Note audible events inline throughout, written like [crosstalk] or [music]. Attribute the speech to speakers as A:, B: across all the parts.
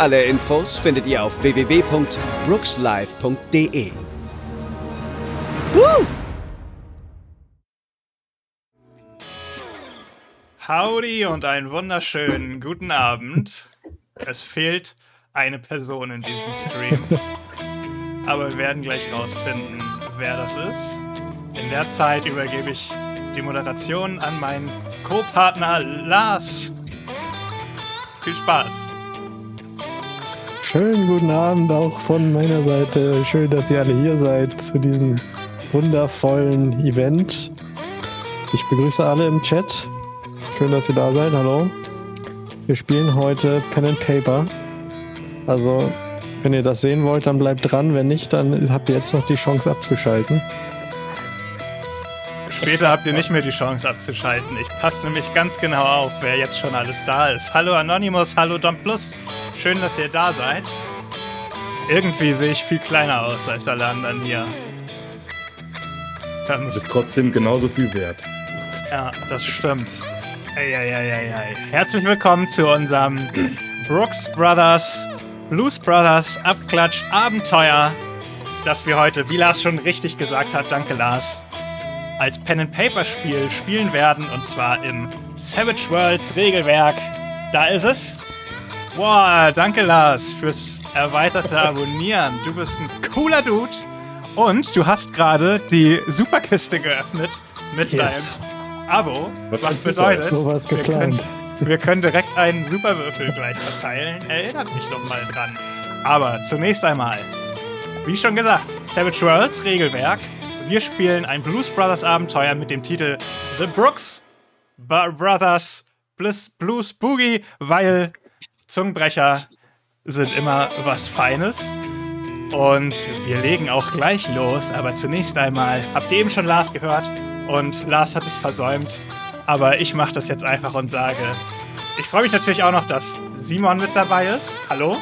A: Alle Infos findet ihr auf www.brookslive.de. Woo!
B: Howdy und einen wunderschönen guten Abend. Es fehlt eine Person in diesem Stream. Aber wir werden gleich rausfinden, wer das ist. In der Zeit übergebe ich die Moderation an meinen Co-Partner Lars. Viel Spaß.
C: Schönen guten Abend auch von meiner Seite. Schön, dass ihr alle hier seid zu diesem wundervollen Event. Ich begrüße alle im Chat. Schön, dass ihr da seid. Hallo. Wir spielen heute Pen and Paper. Also, wenn ihr das sehen wollt, dann bleibt dran. Wenn nicht, dann habt ihr jetzt noch die Chance abzuschalten.
B: Später habt ihr nicht mehr die Chance abzuschalten. Ich passe nämlich ganz genau auf, wer jetzt schon alles da ist. Hallo Anonymous, hallo Dom Plus. Schön, dass ihr da seid. Irgendwie sehe ich viel kleiner aus als alle anderen hier.
D: Du bist trotzdem genauso viel wert.
B: Ja, das stimmt. Eieieiei. Herzlich willkommen zu unserem Brooks Brothers, Blues Brothers Abklatsch Abenteuer, das wir heute, wie Lars schon richtig gesagt hat, danke Lars, als Pen-and-Paper-Spiel spielen werden und zwar im Savage Worlds Regelwerk. Da ist es. Boah, danke Lars fürs erweiterte Abonnieren. Du bist ein cooler Dude und du hast gerade die Superkiste geöffnet mit
C: Yes.
B: deinem Abo,
D: Was
B: bedeutet,
C: So was
B: wir können, wir können direkt einen Superwürfel gleich verteilen. Erinnert mich doch mal dran. Aber zunächst einmal, wie schon gesagt, Savage Worlds Regelwerk. Wir spielen ein Blues Brothers Abenteuer mit dem Titel The Brooks Brothers Blues Boogie, weil Zungenbrecher sind immer was Feines. Und wir legen auch gleich los, aber zunächst einmal habt ihr eben schon Lars gehört und Lars hat es versäumt, aber ich mache das jetzt einfach und sage, ich freue mich natürlich auch noch, dass Simon mit dabei ist. Hallo.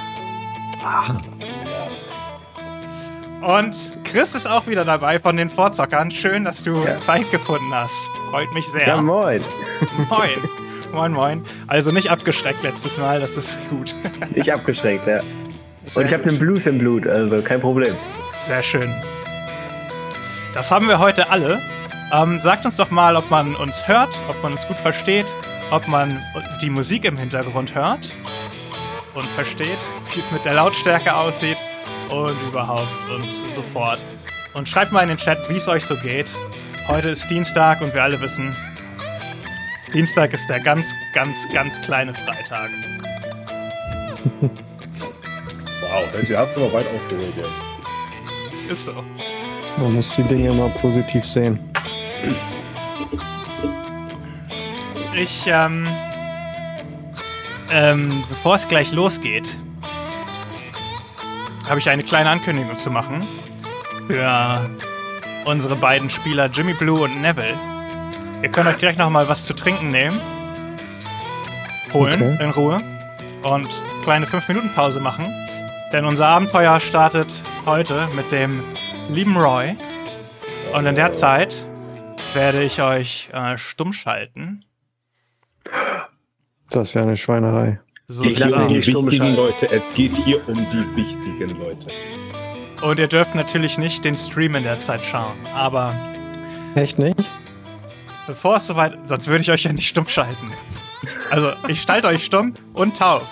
B: Und Chris ist auch wieder dabei von den Vorzockern. Schön, dass du
E: Ja.
B: Zeit gefunden hast. Freut mich sehr.
E: Ja, moin.
B: Moin. Moin, moin. Also nicht abgeschreckt letztes Mal, das ist gut.
E: Ich abgeschreckt, ja.
B: Sehr
E: Und ich habe einen Blues im Blut, also kein Problem.
B: Sehr schön. Das haben wir heute alle. Ähm, sagt uns doch mal, ob man uns hört, ob man uns gut versteht, ob man die Musik im Hintergrund hört und versteht, wie es mit der Lautstärke aussieht und überhaupt und so fort. Und schreibt mal in den Chat, wie es euch so geht. Heute ist Dienstag und wir alle wissen, Dienstag ist der ganz, ganz, ganz kleine Freitag. [laughs]
D: Wow, ihr habt aber weit ausgeholt jetzt.
B: Ist so.
C: Man muss die Dinge immer positiv sehen.
B: Ich, ähm, ähm, bevor es gleich losgeht, habe ich eine kleine Ankündigung zu machen für unsere beiden Spieler Jimmy Blue und Neville. Ihr könnt euch gleich noch mal was zu trinken nehmen, holen
C: Okay.
B: in Ruhe und kleine 5-Minuten-Pause machen, denn unser Abenteuer startet heute mit dem lieben Roy und in der Zeit werde ich euch äh, stumm schalten.
C: Das ist ja eine Schweinerei.
B: So
D: Es
E: Ich
D: geht
B: sieht's
E: lass mich
B: aus.
D: die wichtigen. Leute. Es geht hier um die wichtigen Leute.
B: Und ihr dürft natürlich nicht den Stream in der Zeit schauen. Aber
C: Echt nicht?
B: bevor es soweit. Sonst würde ich euch ja nicht stumm schalten. Also, ich schalte euch stumm und taub.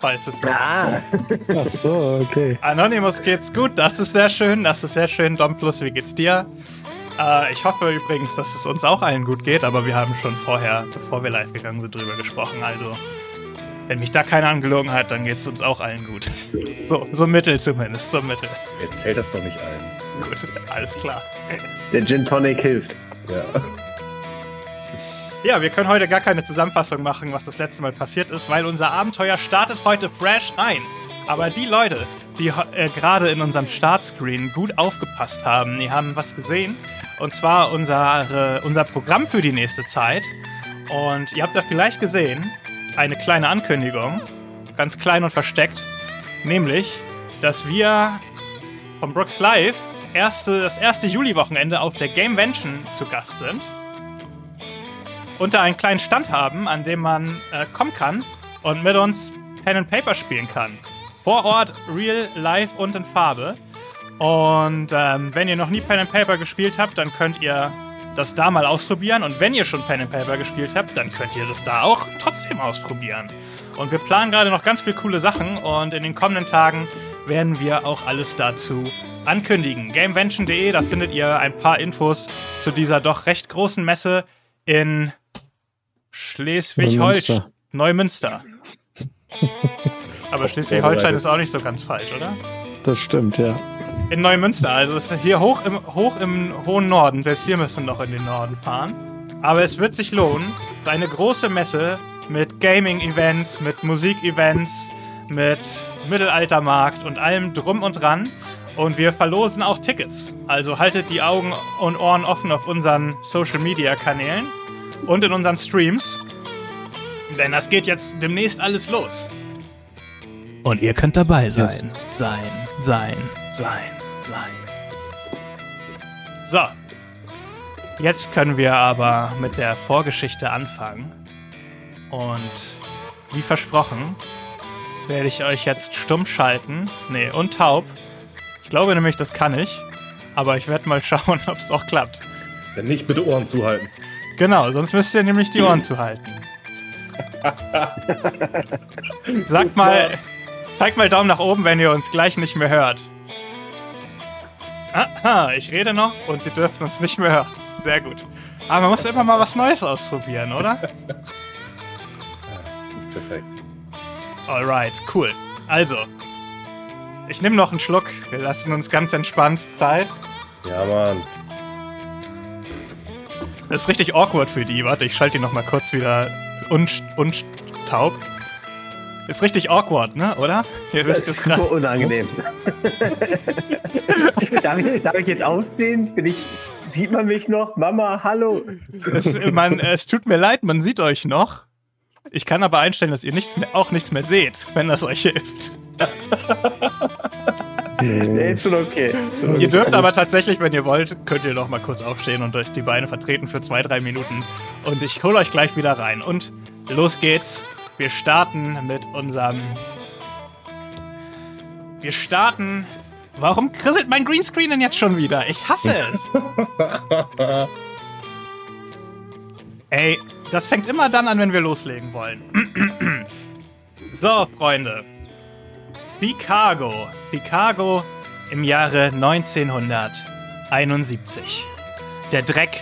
B: Falls es.
E: Ah, [laughs]
C: Ach so, okay.
B: Anonymous geht's gut, das ist sehr schön, das ist sehr schön. Dom Plus, wie geht's dir? Äh, ich hoffe übrigens, dass es uns auch allen gut geht, aber wir haben schon vorher, bevor wir live gegangen sind, drüber gesprochen. Also, wenn mich da keiner angelogen hat, dann geht's uns auch allen gut. So, so mittel zumindest, so mittel.
D: Erzähl das doch nicht allen.
B: Gut, alles klar.
E: der Gin Tonic hilft.
D: Ja.
B: Ja, wir können heute gar keine Zusammenfassung machen, was das letzte Mal passiert ist, weil unser Abenteuer startet heute fresh rein. Aber die Leute, die äh, gerade in unserem Startscreen gut aufgepasst haben, die haben was gesehen. Und zwar unsere, unser Programm für die nächste Zeit. Und ihr habt da vielleicht gesehen, eine kleine Ankündigung, ganz klein und versteckt, nämlich, dass wir vom Brooks Live erste, das erste Juli-Wochenende auf der Gamevention zu Gast sind und da einen kleinen Stand haben, an dem man äh, kommen kann und mit uns Pen and Paper spielen kann. Vor Ort, real, live und in Farbe. Und ähm, wenn ihr noch nie Pen and Paper gespielt habt, dann könnt ihr das da mal ausprobieren. Und wenn ihr schon Pen and Paper gespielt habt, dann könnt ihr das da auch trotzdem ausprobieren. Und wir planen gerade noch ganz viele coole Sachen und in den kommenden Tagen werden wir auch alles dazu ankündigen. Gamevention.de, da findet ihr ein paar Infos zu dieser doch recht großen Messe in Schleswig-Holstein. Neumünster. [laughs] Aber Schleswig-Holstein ist auch nicht so ganz falsch, oder?
C: Das stimmt, ja.
B: In Neumünster, also ist hier hoch im, hoch im hohen Norden. Selbst wir müssen noch in den Norden fahren. Aber es wird sich lohnen. Es ist eine große Messe mit Gaming-Events, mit Musik-Events, mit Mittelaltermarkt und allem drum und dran. Und wir verlosen auch Tickets. Also haltet die Augen und Ohren offen auf unseren Social-Media-Kanälen und in unseren Streams. Denn das geht jetzt demnächst alles los. Und ihr könnt dabei sein. Sein, sein, sein, sein. So. Jetzt können wir aber mit der Vorgeschichte anfangen. Und wie versprochen, werde ich euch jetzt stumm schalten. Nee, und taub. Ich glaube nämlich, das kann ich. Aber ich werde mal [laughs] schauen, ob es auch klappt.
D: Wenn nicht, bitte Ohren zuhalten.
B: Genau, sonst müsst ihr nämlich die Ohren zuhalten. [laughs] Sagt mal, zeigt mal Daumen nach oben, wenn ihr uns gleich nicht mehr hört. Aha, ich rede noch und sie dürfen uns nicht mehr hören. Sehr gut. Aber man muss immer mal was Neues ausprobieren, oder? [laughs]
D: Das ist perfekt.
B: Alright, cool. Also, ich nehme noch einen Schluck. Wir lassen uns ganz entspannt Zeit.
D: Ja, Mann.
B: Das ist richtig awkward für die. Warte, ich schalte die noch mal kurz wieder untaub. Ist richtig awkward, ne? Oder? Ihr
E: Das
B: wisst
E: ist
B: es
E: super
B: gerade.
E: unangenehm. [laughs] darf, ich, darf ich jetzt aufstehen? Bin ich, sieht man mich noch? Mama, hallo.
B: Es, man, es tut mir leid, man sieht euch noch. Ich kann aber einstellen, dass ihr nichts mehr, auch nichts mehr seht, wenn das euch hilft. [laughs]
E: Nee, ist schon okay. Ist schon okay.
B: Ihr dürft aber tatsächlich, wenn ihr wollt, könnt ihr noch mal kurz aufstehen und euch die Beine vertreten für zwei, drei Minuten. Und ich hole euch gleich wieder rein. Und los geht's. Wir starten mit unserem. Wir starten. Warum krisselt mein Greenscreen denn jetzt schon wieder? Ich hasse es. [laughs] Ey, das fängt immer dann an, wenn wir loslegen wollen. [clears throat] so, Freunde. Chicago. Chicago im Jahre 1971. Der Dreck,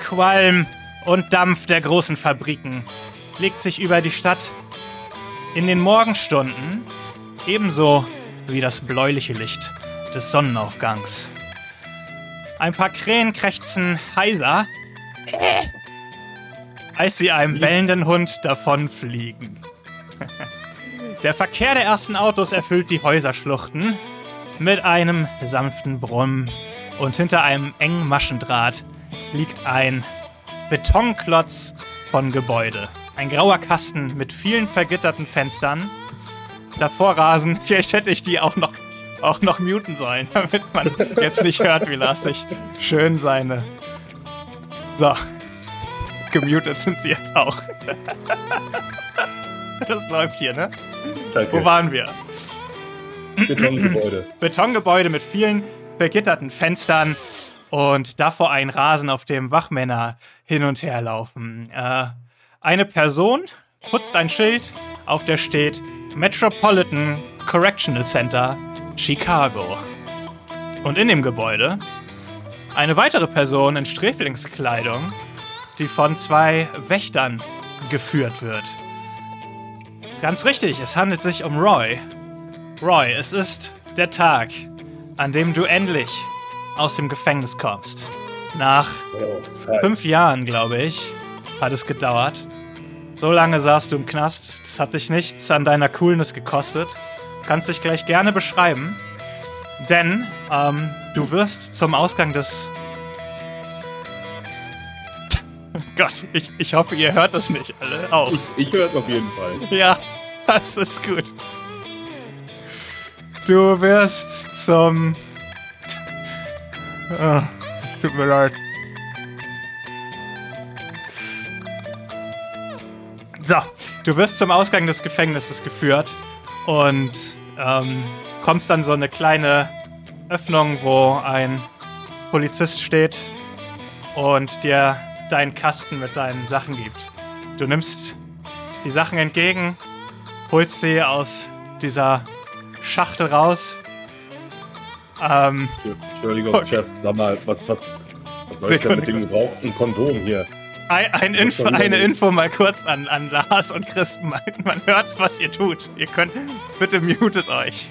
B: Qualm und Dampf der großen Fabriken legt sich über die Stadt. In den Morgenstunden ebenso wie das bläuliche Licht des Sonnenaufgangs. Ein paar Krähen krächzen heiser, als sie einem bellenden Hund davonfliegen. [laughs] Der Verkehr der ersten Autos erfüllt die Häuserschluchten mit einem sanften Brummen und hinter einem engen Maschendraht liegt ein Betonklotz von Gebäude. Ein grauer Kasten mit vielen vergitterten Fenstern. Davor rasen, [laughs] vielleicht hätte ich die auch noch, auch noch muten sollen, [laughs] damit man jetzt nicht hört, wie Lars sich schön seine... So, gemutet sind sie jetzt auch. [laughs] Das läuft hier, ne?
D: Danke.
B: Wo waren wir?
D: Betongebäude. [clears throat]
B: Betongebäude mit vielen vergitterten Fenstern und davor ein Rasen, auf dem Wachmänner hin und her laufen. Äh, eine Person putzt ein Schild, auf der steht Metropolitan Correctional Center Chicago. Und in dem Gebäude eine weitere Person in Sträflingskleidung, die von zwei Wächtern geführt wird. Ganz richtig, es handelt sich um Roy. Roy, es ist der Tag, an dem du endlich aus dem Gefängnis kommst. Nach fünf Jahren, glaube ich, hat es gedauert. So lange saßt du im Knast. Das hat dich nichts an deiner Coolness gekostet. kannst dich gleich gerne beschreiben. Denn ähm, du wirst zum Ausgang des. [laughs] Gott, ich, ich hoffe, ihr hört das nicht alle auch.
D: Ich, ich höre es auf jeden Fall.
B: Ja, das ist gut. Du wirst zum. [laughs] Ah, es tut mir leid. So, du wirst zum Ausgang des Gefängnisses geführt und ähm, kommst dann so eine kleine Öffnung, wo ein Polizist steht und dir deinen Kasten mit deinen Sachen gibt. Du nimmst die Sachen entgegen, holst sie aus dieser Schachtel raus. Ähm,
D: Entschuldigung. Chef, sag mal, was, was, was soll ich denn mit dem gebrauchten Kondom hier?
B: Ein, ein Info, eine. Info mal kurz an, an Lars und Chris. Man, man hört, was ihr tut. Ihr könnt. Bitte mutet euch.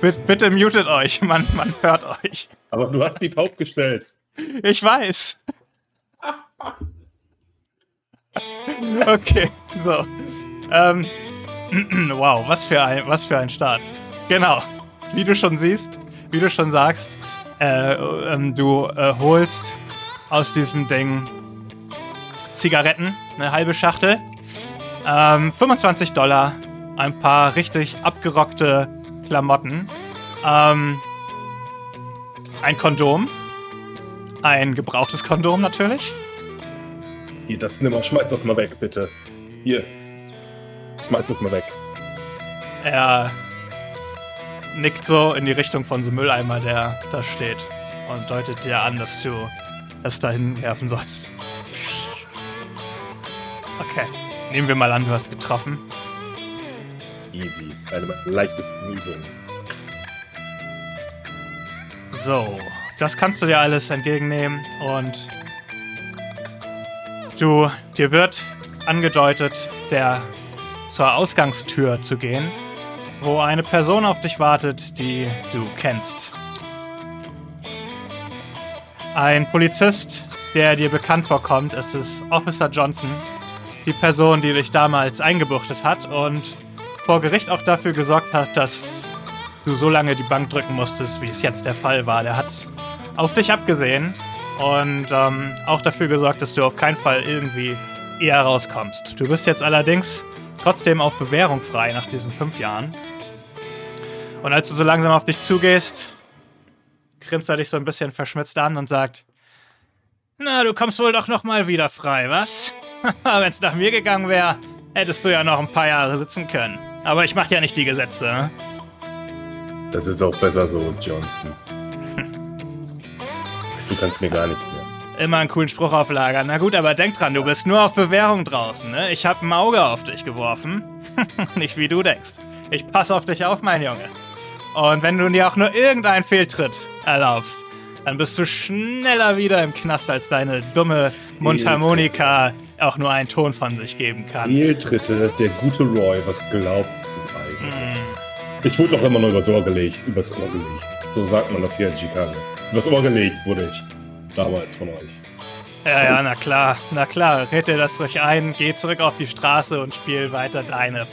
B: bitte, bitte mutet euch. Man, man hört euch.
D: Aber du hast die taub gestellt.
B: Ich weiß. Okay, so. Ähm, [clears throat] wow, was für ein, was für ein Start. Genau. Wie du schon siehst, wie du schon sagst, äh, ähm, du äh, holst aus diesem Ding Zigaretten, eine halbe Schachtel, ähm, 25 Dollar, ein paar richtig abgerockte Klamotten, ähm, ein Kondom, ein gebrauchtes Kondom natürlich.
D: Hier, das nimm mal, schmeiß das mal weg, bitte. Hier. Schmeiß das mal weg.
B: Er nickt so in die Richtung von so Mülleimer, der da steht und deutet dir an, dass du es dahin werfen sollst. Okay, nehmen wir mal an, du hast getroffen.
D: Easy. Eine meiner leichtesten Übungen.
B: So, das kannst du dir alles entgegennehmen und du, dir wird angedeutet, der zur Ausgangstür zu gehen, wo eine Person auf dich wartet, die du kennst. Ein Polizist, der dir bekannt vorkommt, ist es Officer Johnson, die Person, die dich damals eingebuchtet hat und vor Gericht auch dafür gesorgt hat, dass du so lange die Bank drücken musstest, wie es jetzt der Fall war. Der hat's auf dich abgesehen und ähm, auch dafür gesorgt, dass du auf keinen Fall irgendwie eher rauskommst. Du bist jetzt allerdings trotzdem auf Bewährung frei nach diesen fünf Jahren. Und als du so langsam auf dich zugehst, grinst er dich so ein bisschen verschmitzt an und sagt: Na, du kommst wohl doch noch mal wieder frei, was? [laughs] Wenn es nach mir gegangen wäre, hättest du ja noch ein paar Jahre sitzen können. Aber ich mache ja nicht die Gesetze. ne?
D: Das ist auch besser so, Johnson. [laughs] Du kannst mir gar nichts mehr.
B: Immer einen coolen Spruch auflagern. Na gut, aber denk dran, du bist nur auf Bewährung draußen, ne? Ich hab ein Auge auf dich geworfen. [laughs] Nicht wie du denkst. Ich pass auf dich auf, mein Junge. Und wenn du dir auch nur irgendeinen Fehltritt erlaubst, dann bist du schneller wieder im Knast, als deine dumme Mundharmonika auch nur einen Ton von sich geben kann.
D: Fehltritte, der gute Roy, was glaubst du eigentlich?
B: Hm.
D: Ich wurde doch immer nur übers Ohr gelegt. Übers Ohr gelegt. So sagt man das hier in Chicago. Übers Ohr gelegt wurde ich. Damals von euch.
B: Ja, ja, na klar, na klar. Red dir das ruhig ein, geh zurück auf die Straße und spiel weiter deine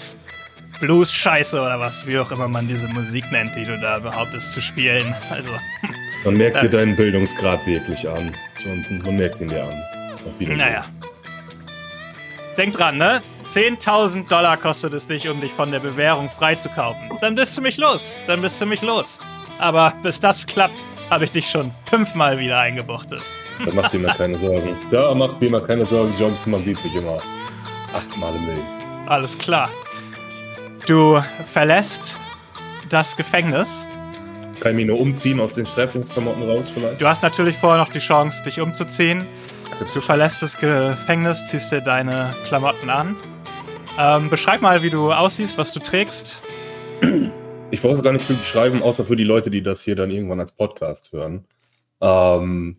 B: F- Blues-Scheiße oder was, wie auch immer man diese Musik nennt, die du da behauptest zu spielen. Also, [laughs]
D: Man merkt dir deinen Bildungsgrad wirklich an, Johnson. Man merkt ihn dir an. Auf Wiedersehen.
B: naja. Denk dran, ne? 10.000 Dollar kostet es dich, um dich von der Bewährung freizukaufen. Dann bist du mich los. Dann bist du mich los. Aber bis das klappt, habe ich dich schon fünfmal wieder eingebuchtet.
D: Da macht dir mal keine [laughs] Sorgen. Da macht dir mal keine Sorgen, Johnson. Man sieht sich immer achtmal im Leben.
B: Alles klar. Du verlässt das Gefängnis.
D: Kann ich mich nur umziehen aus den Sträflingsklamotten raus vielleicht?
B: Du hast natürlich vorher noch die Chance, dich umzuziehen. Du verlässt das Gefängnis, ziehst dir deine Klamotten an. Ähm, beschreib mal, wie du aussiehst, was du trägst.
D: Ich wollte gar nicht viel beschreiben, außer für die Leute, die das hier dann irgendwann als Podcast hören. Ähm,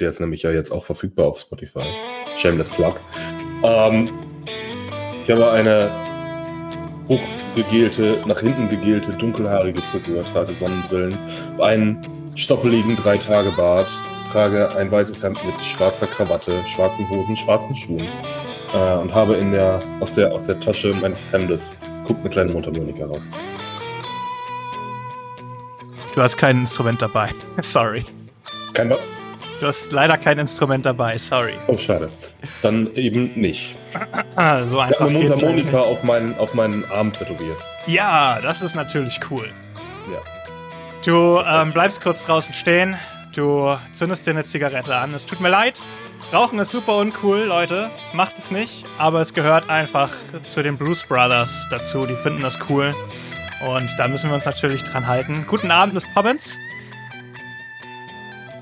D: der ist nämlich ja jetzt auch verfügbar auf Spotify. Shameless Plug. Ähm, ich habe eine hochgegelte, nach hinten gegelte, dunkelhaarige Frisur, trage Sonnenbrillen, einen stoppeligen Drei-Tage-Bart, trage ein weißes Hemd mit schwarzer Krawatte, schwarzen Hosen, schwarzen Schuhen äh, und habe in der, aus, der, aus der Tasche meines Hemdes guckt eine kleine Mundharmonika raus.
B: Du hast kein Instrument dabei. [laughs] Sorry.
D: Kein was?
B: Du hast leider kein Instrument dabei. Sorry.
D: Oh, schade. Dann eben nicht. [clears throat]
B: So
D: Ich
B: einfach
D: habe eine Mundharmonika auf meinen, auf meinen Arm tätowiert.
B: Ja, das ist natürlich cool.
D: Ja.
B: Du ähm, bleibst kurz draußen stehen. Du zündest dir eine Zigarette an. Es tut mir leid. Rauchen ist super uncool, Leute. Macht es nicht. Aber es gehört einfach zu den Blues Brothers dazu. Die finden das cool. Und da müssen wir uns natürlich dran halten. Guten Abend, Miss Pobbins.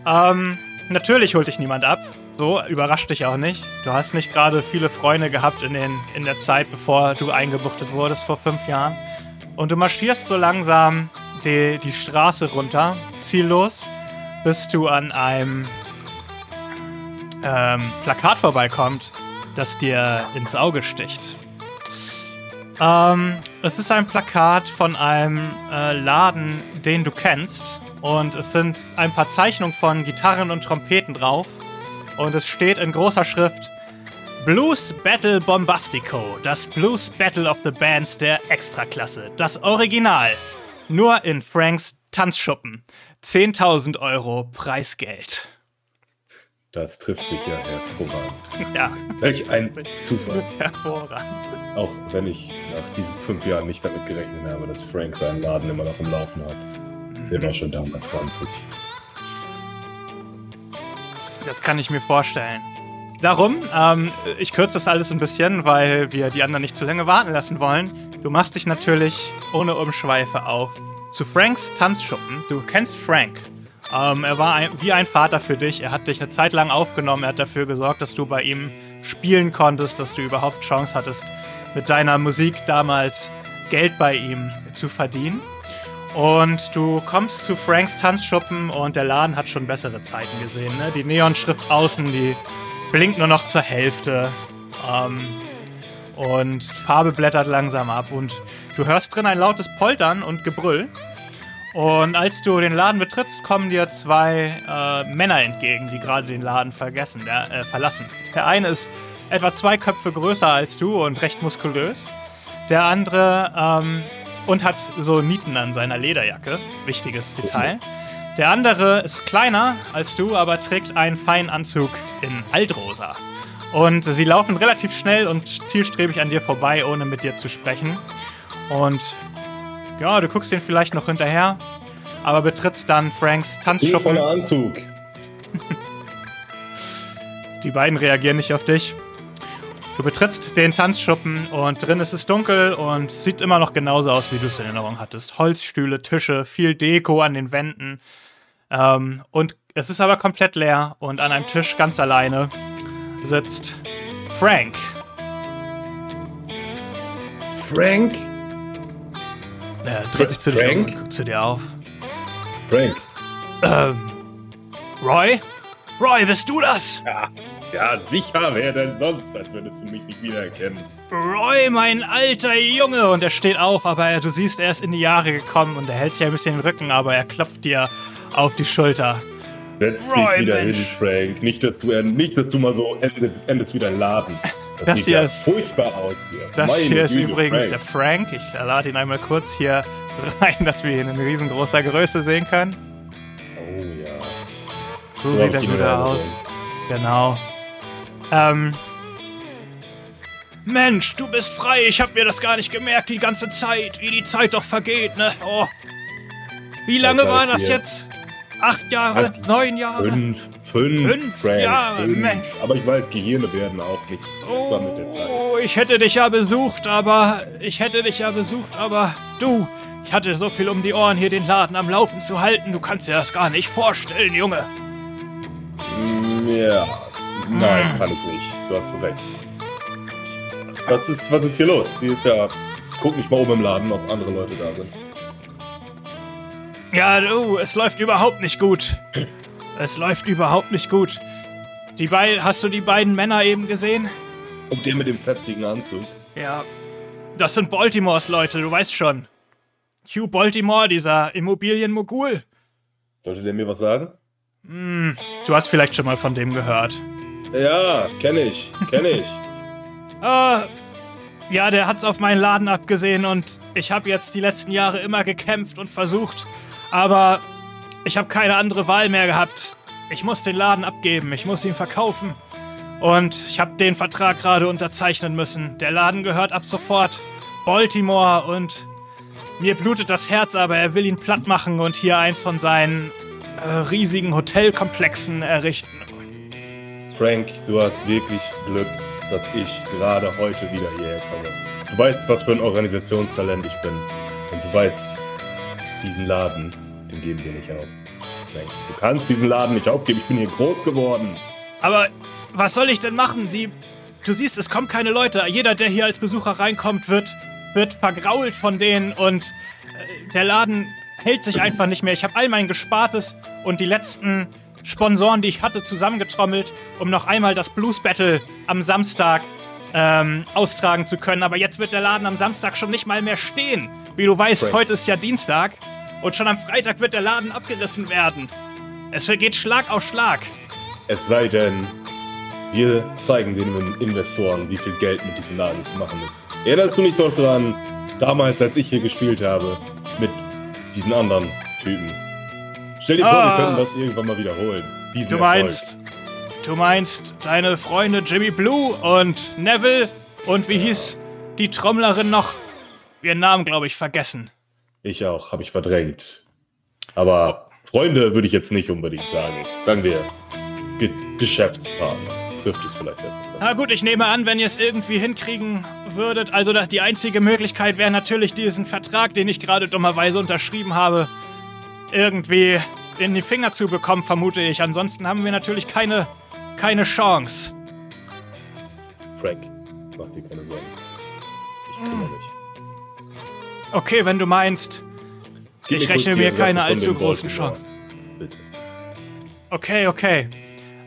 B: Ähm, natürlich holt dich niemand ab. So, überrascht dich auch nicht. Du hast nicht gerade viele Freunde gehabt in, den, in der Zeit, bevor du eingebuchtet wurdest vor fünf Jahren. Und du marschierst so langsam die, die Straße runter, ziellos, bis du an einem ähm, Plakat vorbeikommt, das dir ins Auge sticht. Ähm, es ist ein Plakat von einem äh, Laden, den du kennst. Und es sind ein paar Zeichnungen von Gitarren und Trompeten drauf. Und es steht in großer Schrift Blues Battle Bombastico, das Blues Battle of the Bands der Extraklasse. Das Original. Nur in Franks Tanzschuppen. 10.000 Euro Preisgeld.
D: Das trifft sich ja hervorragend. [laughs]
B: Ja,
D: Welch ein Zufall. [laughs]
B: hervorragend.
D: Auch wenn ich nach diesen fünf Jahren nicht damit gerechnet habe, dass Frank seinen Laden immer noch im Laufen hat. Der war schon damals 20.
B: Das kann ich mir vorstellen. Darum, ähm, ich kürze das alles ein bisschen, weil wir die anderen nicht zu lange warten lassen wollen. Du machst dich natürlich ohne Umschweife auf zu Franks Tanzschuppen. Du kennst Frank. Ähm, er war ein, wie ein Vater für dich. Er hat dich eine Zeit lang aufgenommen. Er hat dafür gesorgt, dass du bei ihm spielen konntest, dass du überhaupt Chance hattest, mit deiner Musik damals Geld bei ihm zu verdienen. Und du kommst zu Franks Tanzschuppen und der Laden hat schon bessere Zeiten gesehen. Ne? Die Neonschrift außen, die blinkt nur noch zur Hälfte. Ähm, und Farbe blättert langsam ab. Und du hörst drin ein lautes Poltern und Gebrüll. Und als du den Laden betrittst, kommen dir zwei äh, Männer entgegen, die gerade den Laden vergessen, äh, verlassen. Der eine ist etwa zwei Köpfe größer als du und recht muskulös. Der andere ähm, und hat so Nieten an seiner Lederjacke. Wichtiges Detail. Der andere ist kleiner als du, aber trägt einen feinen Anzug in Altrosa. Und sie laufen relativ schnell und zielstrebig an dir vorbei, ohne mit dir zu sprechen. Und ja, du guckst ihn vielleicht noch hinterher, aber betrittst dann Franks Tanzschuppen.
D: voller Anzug.
B: Die beiden reagieren nicht auf dich. Du betrittst den Tanzschuppen und drin ist es dunkel und sieht immer noch genauso aus, wie du es in Erinnerung hattest. Holzstühle, Tische, viel Deko an den Wänden. Ähm, und es ist aber komplett leer und an einem Tisch ganz alleine sitzt Frank.
D: Frank?
B: Er dreht sich zu dir um
D: Frank?
B: und guckt zu dir auf.
D: Frank.
B: Ähm, Roy? Roy, bist du das?
D: Ja, ja, sicher, wer denn sonst, als würdest du mich nicht wiedererkennen.
B: Roy, mein alter Junge. Und er steht auf, aber er, du siehst, er ist in die Jahre gekommen und er hält sich ein bisschen den Rücken, aber er klopft dir auf die Schulter.
D: Setz
B: Roy,
D: dich wieder
B: Mensch.
D: hin, Frank. Nicht, dass du, nicht, dass du mal so endest, endest wie dein Laden. [laughs]
B: Das
D: sieht
B: hier
D: ja
B: ist-
D: furchtbar aus hier.
B: Das
D: Meine
B: hier ist
D: Güte,
B: übrigens
D: Frank.
B: der Frank. Ich lade ihn einmal kurz hier [laughs] rein, dass wir ihn in riesengroßer Größe sehen können.
D: Oh ja.
B: So,
D: So
B: sieht er wieder aus. Genau. Ähm. Mensch, du bist frei. Ich hab mir das gar nicht gemerkt die ganze Zeit. Wie die Zeit doch vergeht, ne? Oh. Wie lange
D: sag
B: war
D: ich
B: das jetzt? Acht Jahre?
D: Acht-
B: Neun Jahre?
D: Fünf, fünf,
B: Fünf
D: Frank,
B: Jahre,
D: fünf.
B: Mensch.
D: Aber ich weiß, Gehirne werden auch nicht besser mit der Zeit.
B: Oh, ich hätte dich ja besucht, aber ich hätte dich ja besucht, aber du, ich hatte so viel um die Ohren, hier den Laden am Laufen zu halten. Du kannst dir das gar nicht vorstellen, Junge.
D: Ja, nein, kann ich nicht. Du hast recht. Was ist, was ist hier los? Die ist ja. Guck nicht mal oben im Laden, ob andere Leute da sind.
B: Ja, du, es läuft überhaupt nicht gut. Es läuft überhaupt nicht gut. Die beiden, hast du die beiden Männer eben gesehen?
D: Und der mit dem fetzigen Anzug.
B: Ja. Das sind Baltimores Leute, du weißt schon. Hugh Baltimore, dieser Immobilienmogul.
D: Sollte der mir was sagen?
B: Hm, du hast vielleicht schon mal von dem gehört.
D: Ja, kenne ich, kenne ich. [laughs]
B: Ah, ja, der hat's auf meinen Laden abgesehen und ich habe jetzt die letzten Jahre immer gekämpft und versucht, aber ich habe keine andere Wahl mehr gehabt. Ich muss den Laden abgeben, ich muss ihn verkaufen. Und ich habe den Vertrag gerade unterzeichnen müssen. Der Laden gehört ab sofort Baltimore und mir blutet das Herz, aber er will ihn platt machen und hier eins von seinen äh, riesigen Hotelkomplexen errichten.
D: Frank, du hast wirklich Glück, dass ich gerade heute wieder hierher komme. Du weißt, was für ein Organisationstalent ich bin. Und du weißt, diesen Laden, den geben wir nicht auf. Frank, du kannst diesen Laden nicht aufgeben. Ich bin hier groß geworden.
B: Aber was soll ich denn machen? Sie, du siehst, es kommen keine Leute. Jeder, der hier als Besucher reinkommt, wird, wird vergrault von denen und äh, der Laden hält sich einfach nicht mehr. Ich habe all mein Gespartes und die letzten Sponsoren, die ich hatte, zusammengetrommelt, um noch einmal das Blues Battle am Samstag ähm, austragen zu können. Aber jetzt wird der Laden am Samstag schon nicht mal mehr stehen. Wie du weißt,
D: Frank.
B: heute ist ja Dienstag und schon am Freitag wird der Laden abgerissen werden. Es geht Schlag auf Schlag.
D: Es sei denn, wir zeigen den Investoren, wie viel Geld mit diesem Laden zu machen ist. Erinnerst du dich doch dran, damals, als ich hier gespielt habe, mit diesen anderen Typen? Stell dir vor,
B: Ah.
D: wir könnten das irgendwann mal wiederholen. Diesen
B: Du
D: Erfolg.
B: meinst, du meinst deine Freunde Jimmy Blue und Neville und wie hieß die Trommlerin noch? Ihren Namen, glaube ich, vergessen.
D: Ich auch, habe ich verdrängt. Aber Freunde würde ich jetzt nicht unbedingt sagen. Sagen wir, Ge Geschäftspartner. Trifft es vielleicht etwas.
B: Na gut, ich nehme an, wenn ihr es irgendwie hinkriegen würdet, also die einzige Möglichkeit wäre natürlich diesen Vertrag, den ich gerade dummerweise unterschrieben habe, irgendwie in die Finger zu bekommen, vermute ich. Ansonsten haben wir natürlich keine, keine Chance.
D: Frank, mach dir keine Sorgen. Ich kümmere mich.
B: Okay, wenn du meinst,
D: Gib
B: ich
D: kurz
B: rechne
D: die
B: mir
D: Adresse
B: keine
D: von
B: allzu
D: dem
B: großen. Chancen.
D: Bitte.
B: Okay, okay.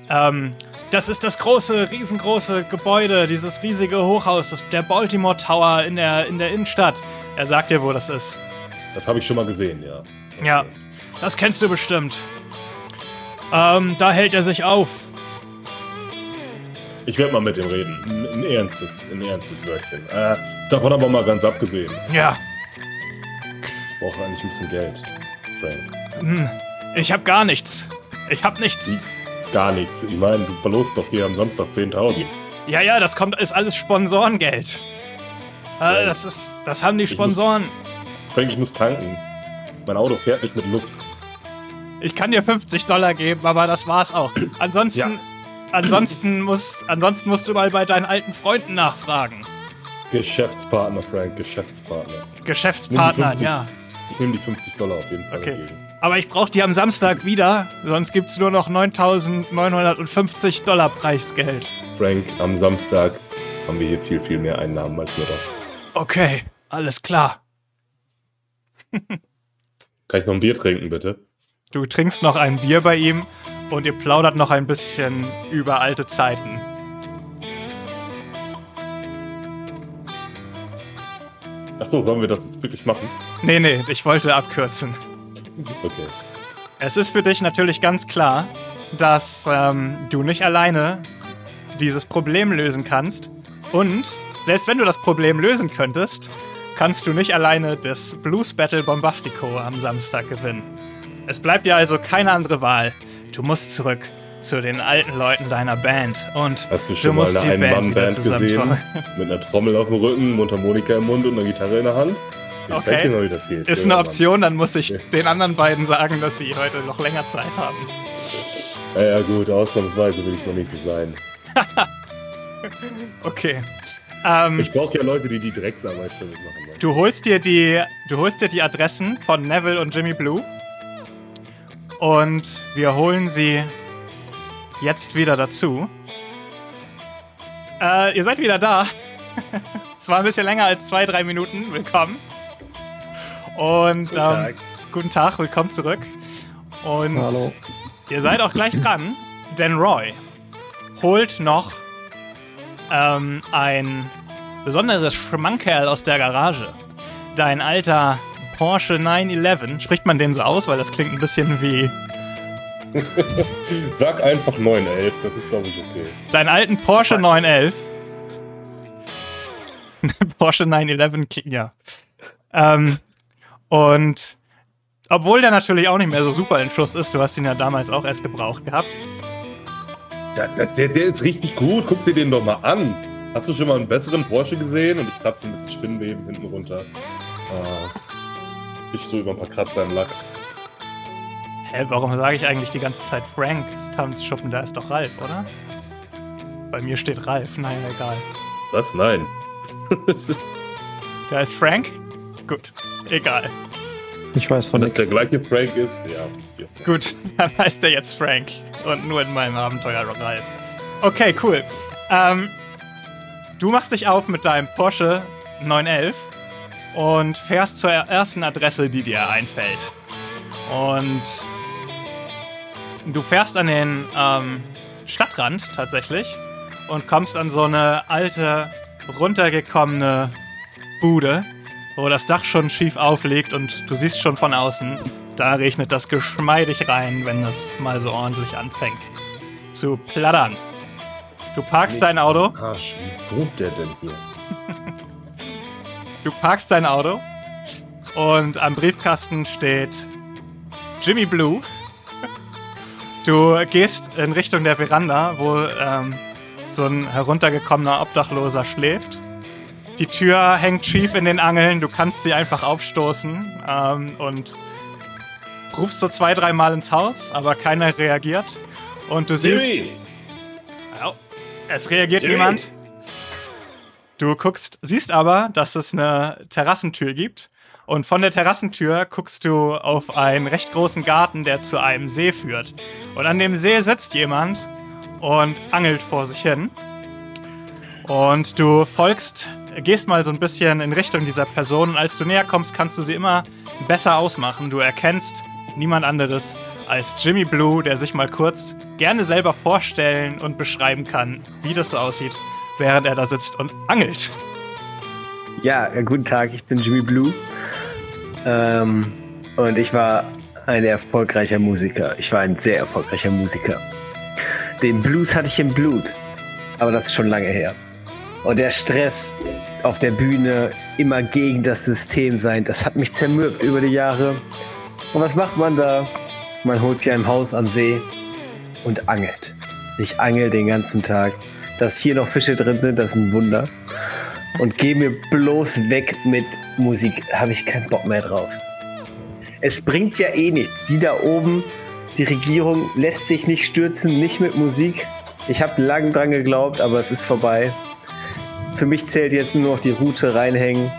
B: Ähm, das ist das große, riesengroße Gebäude, dieses riesige Hochhaus, das, der Baltimore Tower in der, in der Innenstadt. Er sagt dir, wo das ist.
D: Das habe ich schon mal gesehen, ja.
B: Ja, das kennst du bestimmt. Ähm, da hält er sich auf.
D: Ich werde mal mit ihm reden. Ein, ernstes, ein ernstes Wörtchen. Äh, davon aber mal ganz abgesehen.
B: Ja,
D: Ich brauche eigentlich ein bisschen Geld. Frank.
B: hm, ich hab gar nichts. Ich hab nichts.
D: Wie? Gar nichts. Ich meine, du verlost doch hier am Samstag 10.000.
B: Ja, ja, das kommt, ist alles Sponsorengeld. Äh, das ist, das haben die
D: muss-
B: Sponsoren.
D: Frank, ich muss tanken. Mein Auto fährt nicht mit Luft.
B: Ich kann dir 50 Dollar geben, aber das war's auch. Ansonsten,
D: Ja.
B: ansonsten, muss, ansonsten musst du mal bei deinen alten Freunden nachfragen.
D: Geschäftspartner, Frank, Geschäftspartner.
B: Geschäftspartnern,
D: 50.
B: ja.
D: Ich nehme die 50 Dollar auf jeden Fall
B: Okay.
D: entgegen.
B: Aber ich brauche die am Samstag wieder, sonst gibt's nur noch 9.950 Dollar Preisgeld.
D: Frank, am Samstag haben wir hier viel, viel mehr Einnahmen als nur das.
B: Okay, alles klar. [laughs]
D: Kann ich noch ein Bier trinken, bitte?
B: Du trinkst noch ein Bier bei ihm und ihr plaudert noch ein bisschen über alte Zeiten.
D: Achso, sollen wir das jetzt wirklich machen?
B: Nee, nee, ich wollte abkürzen.
D: Okay.
B: Es ist für dich natürlich ganz klar, dass ähm, du nicht alleine dieses Problem lösen kannst. Und selbst wenn du das Problem lösen könntest, kannst du nicht alleine das Blues Battle Bombastico am Samstag gewinnen. Es bleibt dir also keine andere Wahl. Du musst zurück zu den alten Leuten deiner Band und
D: Hast du
B: du
D: schon mal
B: musst
D: eine
B: die Band wieder zusammentrommeln.
D: Mit einer Trommel auf dem Rücken, Mundharmonika im Mund und einer Gitarre in der Hand? Ich
B: Okay.
D: zeig dir mal, wie das geht.
B: Ist eine. Option, dann muss ich
D: Ja.
B: den anderen beiden sagen, dass sie heute noch länger Zeit haben.
D: Ja, ja, gut, ausnahmsweise will ich mal nicht so sein. [laughs]
B: Okay. Ähm,
D: Ich brauche ja Leute, die die Drecksarbeit für mich machen.
B: Du holst dir die, du holst dir die Adressen von Neville und Jimmy Blue und wir holen sie jetzt wieder dazu. Äh, ihr seid wieder da. [laughs] es war ein bisschen länger als zwei, drei Minuten. Willkommen. Und
D: Guten
B: ähm,
D: Tag.
B: guten Tag, willkommen zurück. Und
C: Hallo.
B: Ihr seid auch gleich dran, denn Roy holt noch ähm, ein besonderes Schmankerl aus der Garage. Dein alter Porsche 911. Spricht man den so aus, weil das klingt ein bisschen wie [laughs]
D: Sag einfach 911, das ist glaube ich okay.
B: deinen alten Porsche 911. [laughs] Porsche 911, ja. Ähm, und obwohl der natürlich auch nicht mehr so super in Schuss ist, du hast ihn ja damals auch erst gebraucht gehabt.
D: Ja, das, der, der ist richtig gut. Guck dir den doch mal an. Hast du schon mal einen besseren Porsche gesehen? Und ich kratze ein bisschen Spinnweben hinten runter. Äh, ich so über ein paar Kratzer im Lack.
B: Hä, warum sage ich eigentlich die ganze Zeit Frank? Schuppen, da ist doch Ralf, oder? Bei mir steht Ralf, naja, egal.
D: Was? Nein. [laughs]
B: da ist Frank? Gut, egal.
C: Ich weiß von
D: Dass der gleiche Frank ist, ja. ja.
B: Gut, [laughs] dann heißt er jetzt Frank und nur in meinem Abenteuer Ralf. Okay, cool. Ähm, du machst dich auf mit deinem Porsche 911 und fährst zur ersten Adresse, die dir einfällt. Und du fährst an den ähm, Stadtrand tatsächlich und kommst an so eine alte, runtergekommene Bude, wo das Dach schon schief aufliegt und du siehst schon von außen, da regnet das geschmeidig rein, wenn es mal so ordentlich anfängt zu plattern. Du parkst dein Auto.
D: Arsch, wie wohnt der denn hier?
B: Du parkst dein Auto und am Briefkasten steht Jimmy Blue. Du gehst in Richtung der Veranda, wo ähm, so ein heruntergekommener Obdachloser schläft. Die Tür hängt schief in den Angeln, du kannst sie einfach aufstoßen ähm, und rufst so zwei, dreimal ins Haus, aber keiner reagiert. Und du siehst.
D: Jimmy!
B: Es reagiert
D: Jimmy!
B: niemand. Du guckst, siehst aber, dass es eine Terrassentür gibt. Und von der Terrassentür guckst du auf einen recht großen Garten, der zu einem See führt. Und an dem See sitzt jemand und angelt vor sich hin. Und du folgst, gehst mal so ein bisschen in Richtung dieser Person. Und als du näher kommst, kannst du sie immer besser ausmachen. Du erkennst niemand anderes als Jimmy Blue, der sich mal kurz gerne selber vorstellen und beschreiben kann, wie das so aussieht, während er da sitzt und angelt.
E: Ja, guten Tag, ich bin Jimmy Blue. Ähm, und ich war ein erfolgreicher Musiker. Ich war ein sehr erfolgreicher Musiker. Den Blues hatte ich im Blut. Aber das ist schon lange her. Und der Stress auf der Bühne, immer gegen das System sein, das hat mich zermürbt über die Jahre. Und was macht man da? Man holt sich ein Haus am See und angelt. Ich angel den ganzen Tag. Dass hier noch Fische drin sind, das ist ein Wunder. Und geh mir bloß weg mit Musik. Habe ich keinen Bock mehr drauf. Es bringt ja eh nichts. Die da oben, die Regierung lässt sich nicht stürzen, nicht mit Musik. Ich habe lang dran geglaubt, aber es ist vorbei. Für mich zählt jetzt nur noch die Route reinhängen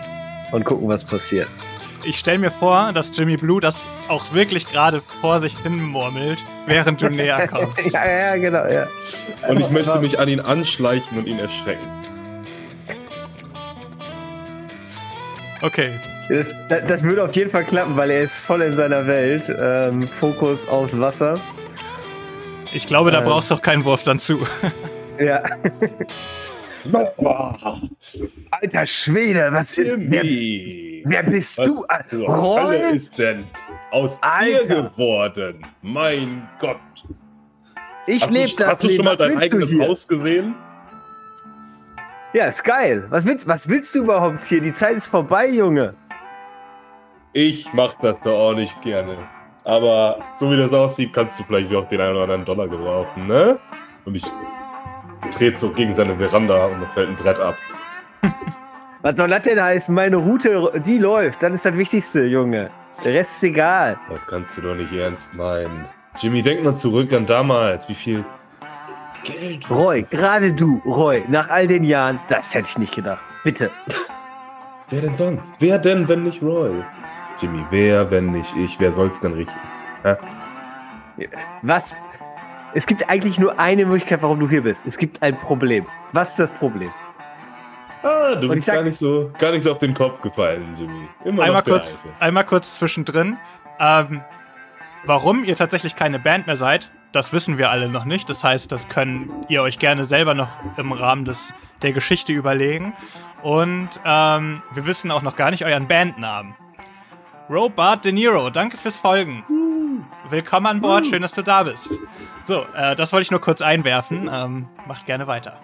E: und gucken, was passiert.
B: Ich stelle mir vor, dass Jimmy Blue das auch wirklich gerade vor sich hin murmelt, während du näher [laughs] kommst.
E: ja, ja, genau, ja.
D: Und ich möchte mich an ihn anschleichen und ihn erschrecken.
B: Okay.
E: Das, das, das würde auf jeden Fall klappen, weil er ist voll in seiner Welt. Ähm, Fokus aufs Wasser.
B: Ich glaube, da
E: Ähm.
B: brauchst du auch keinen Wurf dann zu.
E: Ja. [laughs] [laughs] Alter Schwede, was wer,
D: Jimmy!
E: wer bist
D: Was
E: du?
D: Hölle
E: Roy?
D: ist denn aus
E: Alter.
D: dir geworden? Mein Gott.
E: Ich
D: Hast,
E: lebe
D: du,
E: das
D: hast du schon mal
E: Was
D: dein eigenes? Haus gesehen?
E: Ja, ist geil. Was willst, was willst du überhaupt hier? Die Zeit ist vorbei, Junge.
D: Ich mach das da auch nicht gerne. Aber so wie das aussieht, kannst du vielleicht auch den einen oder anderen Dollar gebrauchen, ne? Und ich trete so gegen seine Veranda und fällt ein Brett ab. [laughs]
E: Was soll das denn heißen? Meine Route, die läuft. Das ist das Wichtigste, Junge. Der Rest ist egal.
D: Das kannst du doch nicht ernst meinen. Jimmy, denk mal zurück an damals. Wie viel Geld.
E: Roy, gerade du, Roy, nach all den Jahren, das hätte ich nicht gedacht. Bitte. [laughs]
D: Wer denn sonst? Wer denn, wenn nicht Roy? Jimmy, wer, wenn nicht ich? Wer soll's denn richten? Hä?
E: Was? Es gibt eigentlich nur eine Möglichkeit, warum du hier bist. Es gibt ein Problem. Was ist das Problem?
D: Ah, du bist
E: sag-
D: gar nicht, so, gar nicht so auf den Kopf gefallen, Jimmy. Immer
B: Einmal kurz,
D: Alte.
B: einmal kurz zwischendrin. Ähm, warum ihr tatsächlich keine Band mehr seid, das wissen wir alle noch nicht. Das heißt, das könnt ihr euch gerne selber noch im Rahmen des, der Geschichte überlegen. Und ähm, wir wissen auch noch gar nicht euren Bandnamen. Robert De Niro, danke fürs Folgen. Willkommen an Bord, schön, dass du da bist. So, äh, das wollte ich nur kurz einwerfen. Ähm, macht gerne weiter.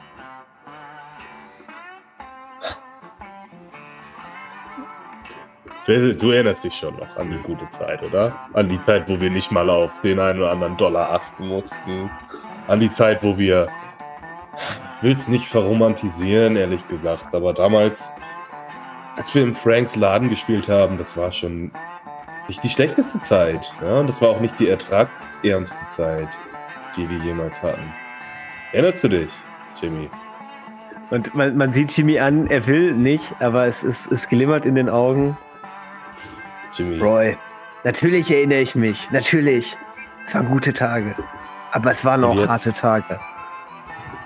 D: Du, du erinnerst dich schon noch an die gute Zeit, oder? An die Zeit, wo wir nicht mal auf den einen oder anderen Dollar achten mussten. An die Zeit, wo wir. Ich will es nicht verromantisieren, ehrlich gesagt, aber damals, als wir im Franks Laden gespielt haben, das war schon nicht die schlechteste Zeit. Ja? Und das war auch nicht die ertragärmste Zeit, die wir jemals hatten. Erinnerst du dich, Jimmy?
E: Und man, man sieht Jimmy an, er will nicht, aber es, es, es glimmert in den Augen.
D: Jimmy.
E: Roy, natürlich erinnere ich mich. Natürlich. Es waren gute Tage. Aber es waren auch
D: jetzt?
E: harte Tage.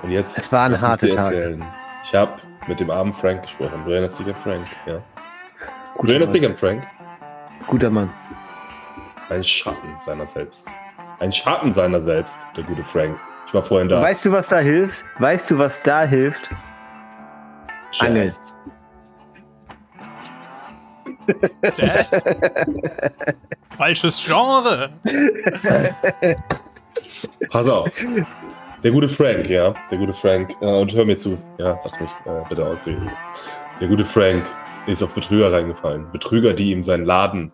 D: Und jetzt.
E: Es waren harte Tage.
D: Ich habe mit dem armen Frank gesprochen. Du erinnerst dich an Frank, ja? Du erinnerst dich an Frank?
E: Guter Mann.
D: Ein Schatten seiner selbst. Ein Schatten seiner selbst, der gute Frank. Ich war vorhin da.
E: Weißt du, was da hilft? Weißt du, was da hilft? Angeln.
D: Jazz.
B: Falsches Genre. [laughs]
D: Pass auf. Der gute Frank, ja. Der gute Frank. Äh, und hör mir zu. Ja, lass mich äh, bitte ausreden. Der gute Frank ist auf Betrüger reingefallen. Betrüger, die ihm seinen Laden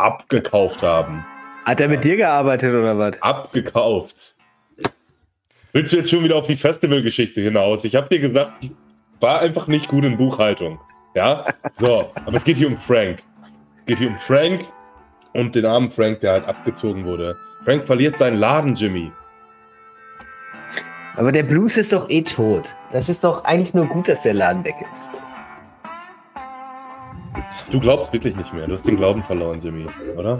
D: abgekauft haben.
E: Hat er mit dir gearbeitet oder was?
D: Abgekauft. Willst du jetzt schon wieder auf die Festivalgeschichte hinaus? Ich habe dir gesagt, ich war einfach nicht gut in Buchhaltung. Ja? So, aber es geht hier um Frank. Es geht hier um Frank und den armen Frank, der halt abgezogen wurde. Frank verliert seinen Laden, Jimmy.
E: Aber der Blues ist doch eh tot. Das ist doch eigentlich nur gut, dass der Laden weg ist.
D: Du glaubst wirklich nicht mehr. Du hast den Glauben verloren, Jimmy, oder?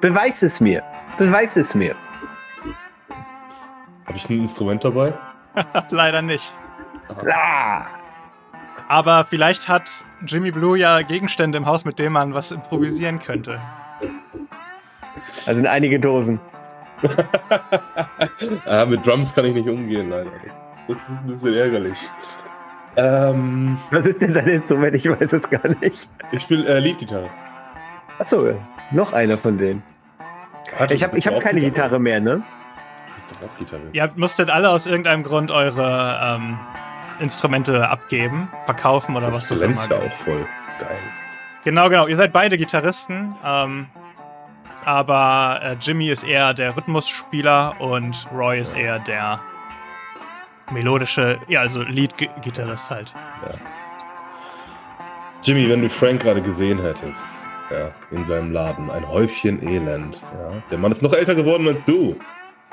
E: Beweis es mir. Beweis es mir.
D: Habe ich ein Instrument dabei? [laughs]
B: Leider nicht.
E: Ah,
B: Aber vielleicht hat Jimmy Blue ja Gegenstände im Haus, mit denen man was improvisieren könnte.
E: da sind einige Dosen. [laughs]
D: ah, mit Drums kann ich nicht umgehen, leider. Das ist ein bisschen ärgerlich. Ähm,
E: Was ist denn dein Instrument? Ich weiß es gar nicht.
D: ich spiele äh, Leadgitarre.
E: Achso, noch einer von denen.
D: Warte,
E: Ich habe ich hab keine Gitarre mehr, ne?
D: Du bist doch auch Gitarrist.
B: Ihr musstet alle aus irgendeinem Grund eure ähm, Instrumente abgeben, verkaufen oder was
D: Du
B: auch
D: glänzt ja
B: immer.
D: auch voll. Geil.
B: Genau, genau. Ihr seid beide Gitarristen. Ähm, aber äh, Jimmy ist eher der Rhythmusspieler und Roy ist eher der melodische, ja, also Lead-Gitarrist halt.
D: Jimmy, wenn du Frank gerade gesehen hättest, ja, in seinem Laden, ein Häufchen Elend, ja. Der Mann ist noch älter geworden als du.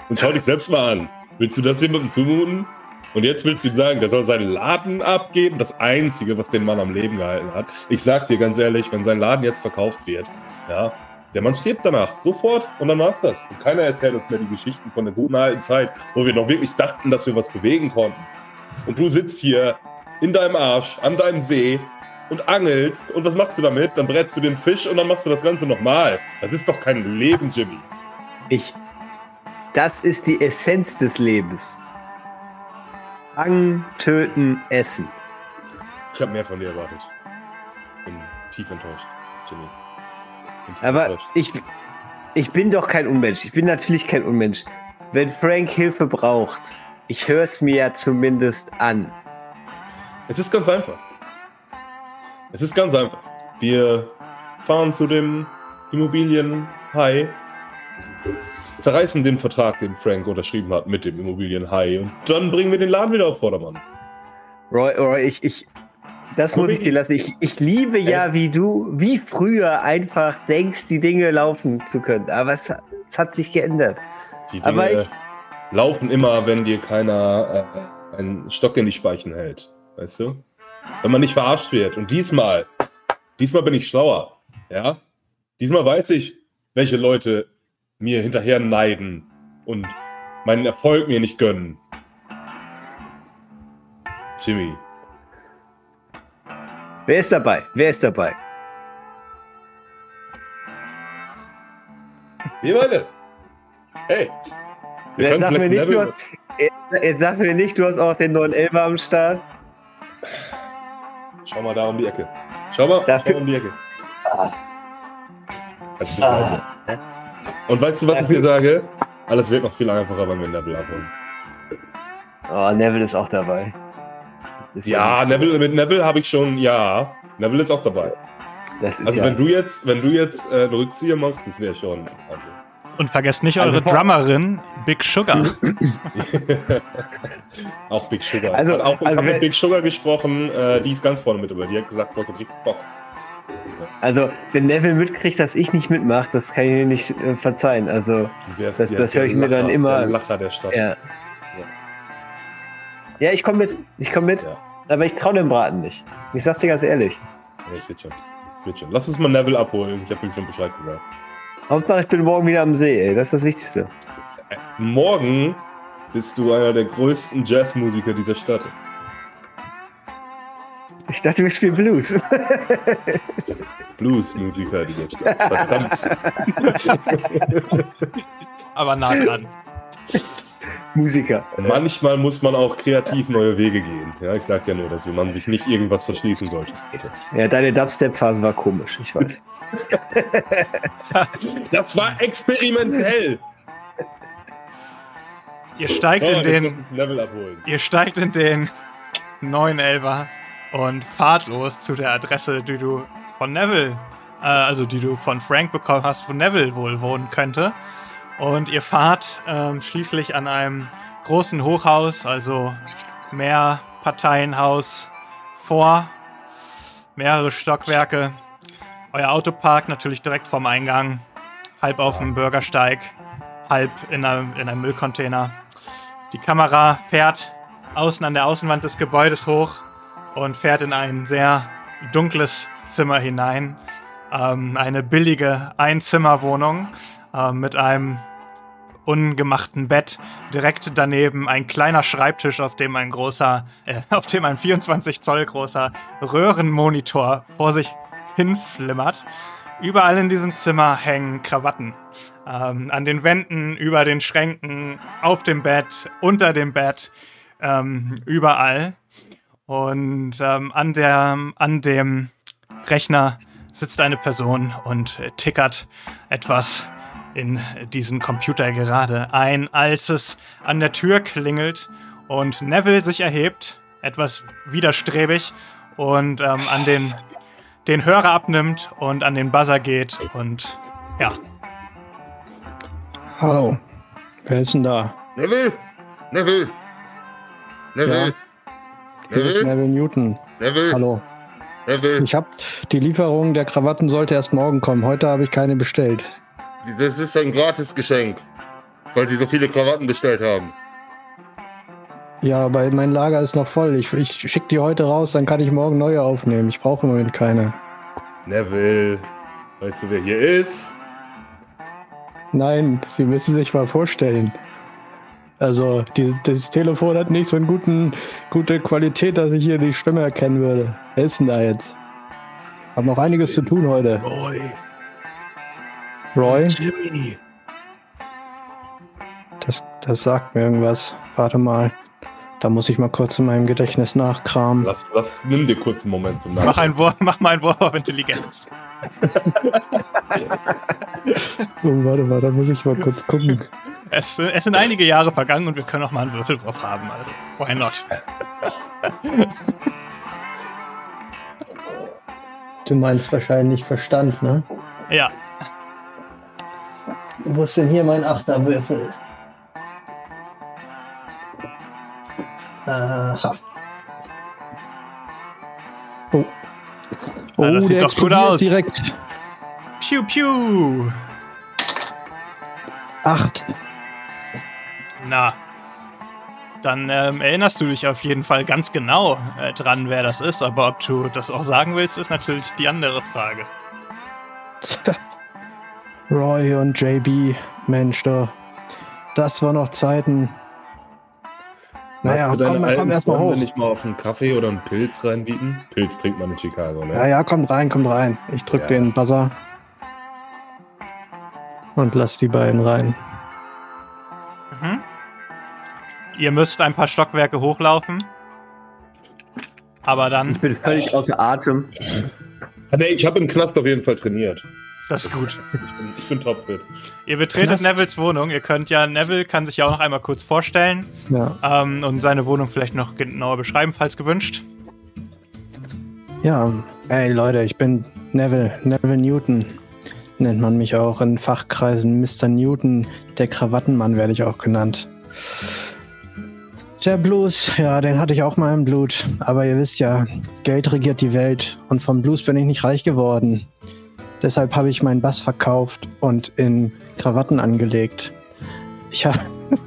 D: Und schau dich selbst mal an. Willst du das jemandem zumuten? Und jetzt willst du ihm sagen, der soll seinen Laden abgeben? Das Einzige, was den Mann am Leben gehalten hat. Ich sag dir ganz ehrlich, wenn sein Laden jetzt verkauft wird, ja, der Mann stirbt danach, sofort, und dann war's das. Und keiner erzählt uns mehr die Geschichten von der guten alten Zeit, wo wir noch wirklich dachten, dass wir was bewegen konnten. Und du sitzt hier in deinem Arsch, an deinem See und angelst. Und was machst du damit? Dann brätst du den Fisch und dann machst du das Ganze nochmal. Das ist doch kein Leben, Jimmy.
E: Ich. Das ist die Essenz des Lebens. Fangen, töten, essen.
D: Ich habe mehr von dir erwartet. Bin tief enttäuscht, Jimmy.
E: Aber ich, ich bin doch kein Unmensch. Ich bin natürlich kein Unmensch. Wenn Frank Hilfe braucht, ich höre es mir ja zumindest an.
D: Es ist ganz einfach. Es ist ganz einfach. Wir fahren zu dem Immobilienhai, zerreißen den Vertrag, den Frank unterschrieben hat mit dem Immobilienhai und dann bringen wir den Laden wieder auf Vordermann.
E: Roy, Roy ich, ich, das muss ich dir lassen. Ich, ich liebe ja, wie du, wie früher einfach denkst, die Dinge laufen zu können. Aber es, es hat sich geändert.
D: Die Dinge
E: ich-
D: laufen immer, wenn dir keiner äh, einen Stock in die Speichen hält. Weißt du? Wenn man nicht verarscht wird. Und diesmal, diesmal bin ich schlauer. Ja? Diesmal weiß ich, welche Leute mir hinterher neiden und meinen Erfolg mir nicht gönnen. Jimmy.
E: Wer ist dabei? Wer ist dabei?
D: Wir beide. Hey. Wir
E: Jetzt sag, mir nicht, du hast, jetzt- jetzt sag mir nicht, du hast auch den neuen Elber am Start.
D: Schau mal da um die Ecke. Schau mal
E: Dafür-
D: da um die Ecke.
E: Ah.
D: Also
E: Ah.
D: Und weißt du, was ich dir sage? Alles wird noch viel einfacher, wenn wir Neville abholen.
E: Oh, Neville ist auch dabei. Ist
D: Ja, Neville, mit Neville habe ich schon, ja. Neville ist auch dabei.
E: Das ist
D: Also
E: ja.
D: wenn du jetzt, wenn du jetzt äh, einen Rückzieher machst, das wäre schon. Also.
B: Und vergesst nicht
E: Also
B: eure
E: vor-
B: Drummerin, Big Sugar. [laughs]
D: auch Big Sugar.
E: Also-
D: Hat auch, ich
E: also
D: habe mit Big Sugar gesprochen, äh, die ist ganz vorne mit dabei. Die hat gesagt, Bock richtig Bock.
E: Also, wenn Neville mitkriegt, dass ich nicht mitmache, das kann ich mir nicht äh, verzeihen. Also,
D: Du wärst
E: Das-
D: der-
E: das höre ich mir dann
D: Lacher-
E: immer-
D: Der Lacher der Stadt.
E: ja. Ja, ich komme mit. Ich komme mit.
D: Ja.
E: Aber ich traue dem Braten nicht. Ich sag's dir ganz ehrlich.
D: Ja, das wird schon. Wird schon. Lass uns mal Neville abholen. Ich habe ihm schon Bescheid gesagt.
E: Hauptsache, ich bin morgen wieder am See, ey. Das ist das Wichtigste.
D: Äh, Morgen bist du einer der größten Jazzmusiker dieser Stadt.
E: Ich dachte, wir spielen Blues. [laughs]
D: Bluesmusiker dieser Stadt. Verdammt. [laughs]
B: Aber nah dran. [laughs]
E: Musiker.
D: Manchmal muss man auch kreativ neue Wege gehen. Ja, ich sag ja nur, dass man sich nicht irgendwas verschließen sollte.
E: Ja, deine Dubstep-Phase war komisch, ich weiß. [laughs]
D: Das war experimentell.
B: Ihr steigt
D: So,
B: in den. Ihr steigt in den 911er und fahrt los zu der Adresse, die du von Neville, äh, also die du von Frank bekommen hast, wo Neville wohl wohnen könnte. Und ihr fahrt ähm, schließlich an einem großen Hochhaus, also Mehrparteienhaus vor, mehrere Stockwerke. Euer Auto parkt natürlich direkt vorm Eingang, halb auf dem Bürgersteig, halb in einem, in einem Müllcontainer. Die Kamera fährt außen an der Außenwand des Gebäudes hoch und fährt in ein sehr dunkles Zimmer hinein. Ähm, eine billige Einzimmerwohnung äh, mit einem ungemachten Bett. Direkt daneben ein kleiner Schreibtisch, auf dem ein großer, äh, [laughs] auf dem ein 24 Zoll großer Röhrenmonitor vor sich hinflimmert. Überall in diesem Zimmer hängen Krawatten. Ähm, an den Wänden, über den Schränken, auf dem Bett, unter dem Bett, ähm, überall. Und ähm, an, der, an dem Rechner sitzt eine Person und tickert etwas in diesen Computer gerade ein, als es an der Tür klingelt und Neville sich erhebt, etwas widerstrebig und ähm, an den, den Hörer abnimmt und an den Buzzer geht und ja,
C: Hallo. Wer ist denn da?
D: Neville! Neville! Neville!
C: Hier ist Neville Newton.
D: Neville!
C: Hallo.
D: Neville!
C: Ich habe die Lieferung der Krawatten sollte erst morgen kommen. Heute habe ich keine bestellt.
D: Das ist ein Gratisgeschenk, weil sie so viele Krawatten bestellt haben.
C: Ja, aber mein Lager ist noch voll. Ich, ich schicke die heute raus, dann kann ich morgen neue aufnehmen. Ich brauche im Moment keine.
D: Neville, weißt du, wer hier ist?
C: Nein, Sie müssen sich mal vorstellen. Also, die, das Telefon hat nicht so eine guten, gute Qualität, dass ich hier die Stimme erkennen würde. Wer ist denn da jetzt? Hab noch einiges zu tun heute.
D: Roy.
C: Roy,
D: Jimmy.
C: das, das sagt mir irgendwas. Warte mal. Da muss ich mal kurz in meinem Gedächtnis nachkramen.
D: Lass, lass, nimm dir kurz einen Moment zum
B: mach, ein Wurf, mach mal einen Wurf auf Intelligenz. [laughs]
C: Oh, warte mal, da muss ich mal kurz gucken.
B: Es, es sind einige Jahre vergangen und wir können auch mal einen Würfelwurf haben, also why not?
C: Du meinst wahrscheinlich Verstand, ne?
B: Ja,
C: Wo ist denn hier mein Achterwürfel? Aha. Oh. Oh,
B: Ah, das sieht
C: der
B: doch gut aus.
C: direkt.
B: Piu Piu.
C: Acht.
B: Na, dann ähm, erinnerst du dich auf jeden Fall ganz genau äh, dran, wer das ist. Aber ob du das auch sagen willst, ist natürlich die andere Frage. [laughs]
C: Roy und JB, Mensch, da. Das war noch Zeiten. Naja, komm, komm
D: alten
C: erstmal hoch.
D: nicht mal auf einen Kaffee oder einen Pilz reinbieten? Pilz trinkt man in Chicago, ne?
C: Ja, ja, kommt rein, kommt rein. Ich drück
D: Ja.
C: den Buzzer. Und lass die beiden rein.
B: Mhm. Ihr müsst ein paar Stockwerke hochlaufen. Aber dann,
E: Ich bin völlig außer Atem.
D: Ah, Nee, ich habe im Knast auf jeden Fall trainiert.
B: Das ist gut.
D: Ich bin, ich bin topfit.
B: Ihr betretet
C: Knast.
B: Nevilles Wohnung. Ihr könnt ja, Neville kann sich ja auch noch einmal kurz vorstellen
C: Ja.
B: ähm, und seine Wohnung vielleicht noch genauer beschreiben, falls gewünscht.
C: Ja, ey Leute, ich bin Neville, Neville Newton nennt man mich auch in Fachkreisen. Mr. Newton, der Krawattenmann werde ich auch genannt. Der Blues, ja, den hatte ich auch mal im Blut. Aber ihr wisst ja, Geld regiert die Welt und vom Blues bin ich nicht reich geworden. Deshalb habe ich meinen Bass verkauft und in Krawatten angelegt. Ich habe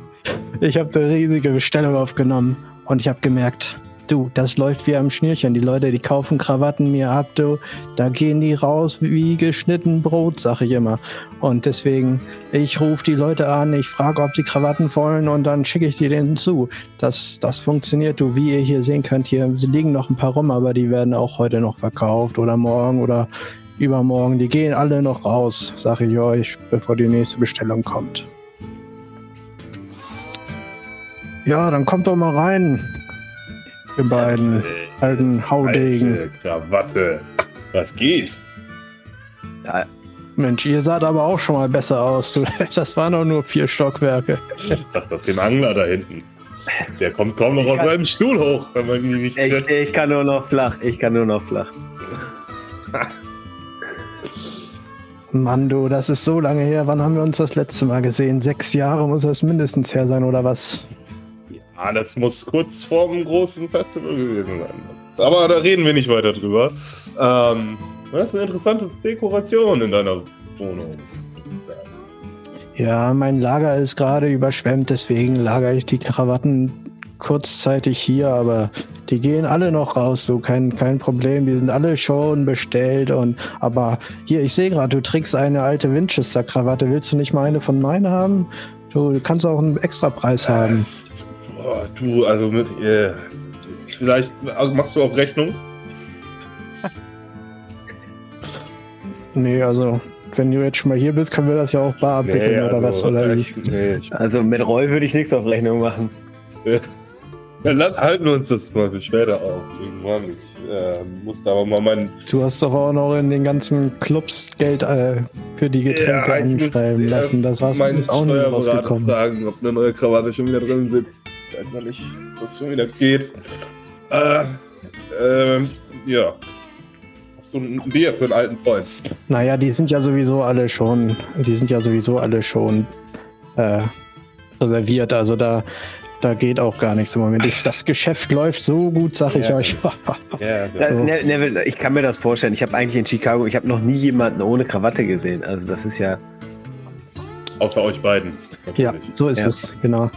C: [laughs] ich hab eine riesige Bestellung aufgenommen und ich habe gemerkt, du, das läuft wie am Schnürchen. Die Leute, die kaufen Krawatten mir ab, du, da gehen die raus wie geschnitten Brot, sag ich immer. Und deswegen, ich rufe die Leute an, ich frage, ob sie Krawatten wollen und dann schicke ich die denen zu. Das, das funktioniert, du, wie ihr hier sehen könnt, hier liegen noch ein paar rum, aber die werden auch heute noch verkauft oder morgen oder übermorgen. Die gehen alle noch raus, sag ich euch, bevor die nächste Bestellung kommt. Ja, dann kommt doch mal rein. Ihr beiden alten Haudegen.
D: Alte Krawatte. Was geht?
E: Ja,
C: Mensch, ihr saht aber auch schon mal besser aus. [laughs] Das waren doch nur vier Stockwerke.
D: Sag das dem Angler da hinten. Der kommt kaum noch aus
E: Ja.
D: seinem Stuhl hoch, wenn man ihn nicht
E: ich, ich kann nur noch flach. Ich kann nur noch flach. [laughs]
C: Mann, du, das ist so lange her. Wann haben wir uns das letzte Mal gesehen? Sechs Jahre muss das mindestens her sein, oder was?
D: Ah, das muss kurz vor dem großen Festival gewesen sein. Aber da reden wir nicht weiter drüber. Ähm, das ist eine interessante Dekoration in deiner Wohnung.
C: Ja, mein Lager ist gerade überschwemmt, deswegen lagere ich die Krawatten kurzzeitig hier, aber die gehen alle noch raus, so kein, kein Problem. Die sind alle schon bestellt und aber hier, ich sehe gerade, du trägst eine alte Winchester-Krawatte. Willst du nicht mal eine von meinen haben? Du kannst auch einen Extrapreis haben.
D: Das- Boah, du, also mit. Äh, vielleicht also machst du auf Rechnung. [laughs]
C: Nee, also, wenn du jetzt schon mal hier bist, können wir das ja auch bar abwickeln oder was? Oder wie?
D: recht- nee, ich,
E: Also mit Roy würde ich nichts auf Rechnung machen. [laughs]
D: Dann lass, halten wir uns das mal für später auf. Irgendwann. Ich äh, muss da aber mal meinen.
C: Du hast doch auch noch in den ganzen Clubs Geld äh, für die Getränke
D: Ja, ich
C: anschreiben
D: äh,
C: lassen. Das war's ist auch nicht rausgekommen.
D: fragen, ob eine neue Krawatte schon wieder drin sitzt. Weiß man nicht, was schon wieder geht. Äh, ähm, ja. Hast du ein Bier für einen alten Freund?
C: Naja, die sind ja sowieso alle schon, die sind ja sowieso alle schon äh, reserviert. Also da, da geht auch gar nichts im Moment. Ich, das Geschäft läuft so gut, sag ich
D: Ja.
C: euch. [laughs]
D: Ja,
E: Ja,
C: So.
E: Ne- Neville, ich kann mir das vorstellen. Ich habe eigentlich in Chicago, ich habe noch nie jemanden ohne Krawatte gesehen. Also das ist ja.
D: Außer euch beiden.
C: ja, so ist
E: Ja.
C: es, genau.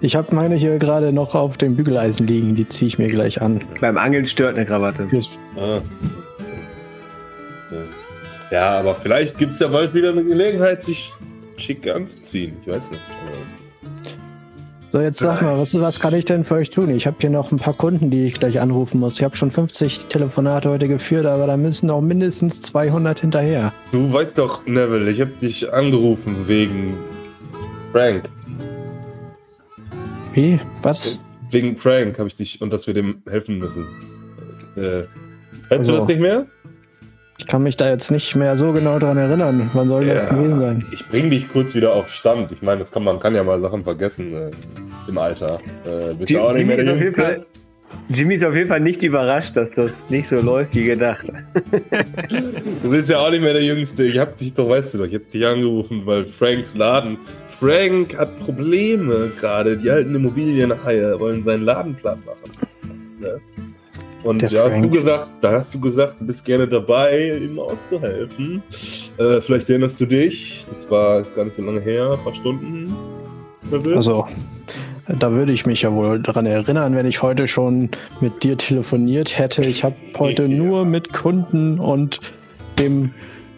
C: Ich habe meine hier gerade noch auf dem Bügeleisen liegen. Die ziehe ich mir gleich an.
E: Beim Angeln stört eine Krawatte.
D: Ah. Ja, aber vielleicht gibt es ja bald wieder eine Gelegenheit, sich schick anzuziehen. Ich weiß nicht.
C: So, jetzt sag mal, was, was kann ich denn für euch tun? Ich habe hier noch ein paar Kunden, die ich gleich anrufen muss. Ich habe schon 50 Telefonate heute geführt, aber da müssen auch mindestens 200 hinterher.
D: Du weißt doch, Neville, ich habe dich angerufen wegen Frank.
C: Wie? Was?
D: Wegen Frank habe ich dich und dass wir dem helfen müssen. Äh, Hältst du
C: Also-
D: das nicht mehr?
C: Ich kann mich da jetzt nicht mehr so genau dran erinnern. Wann soll das gewesen sein?
D: Ich bring dich kurz wieder auf Stand. Ich meine, das kann man kann ja mal Sachen vergessen äh, im Alter. Äh, bist du auch nicht
E: Jimmy
D: mehr
E: ist,
D: der
E: jeden
D: Jüngste?
E: Fall, Jimmy ist auf jeden Fall nicht überrascht, dass das nicht so läuft wie gedacht. [laughs]
D: Du bist ja auch nicht mehr der Jüngste. Ich hab dich doch, weißt du doch, ich hab dich angerufen, weil Franks Laden. Frank hat Probleme gerade. Die alten Immobilienhaie wollen seinen Laden platt machen. Ne? Und
C: Der
D: da hast
C: Frank.
D: du gesagt, da hast du gesagt, du bist gerne dabei, ihm auszuhelfen. Äh, vielleicht erinnerst du dich. Das war ist gar nicht so lange her, ein paar Stunden.
C: Also, da würde ich mich ja wohl dran erinnern, wenn ich heute schon mit dir telefoniert hätte. Ich habe heute
D: Ja. [laughs]
C: nur mit Kunden und dem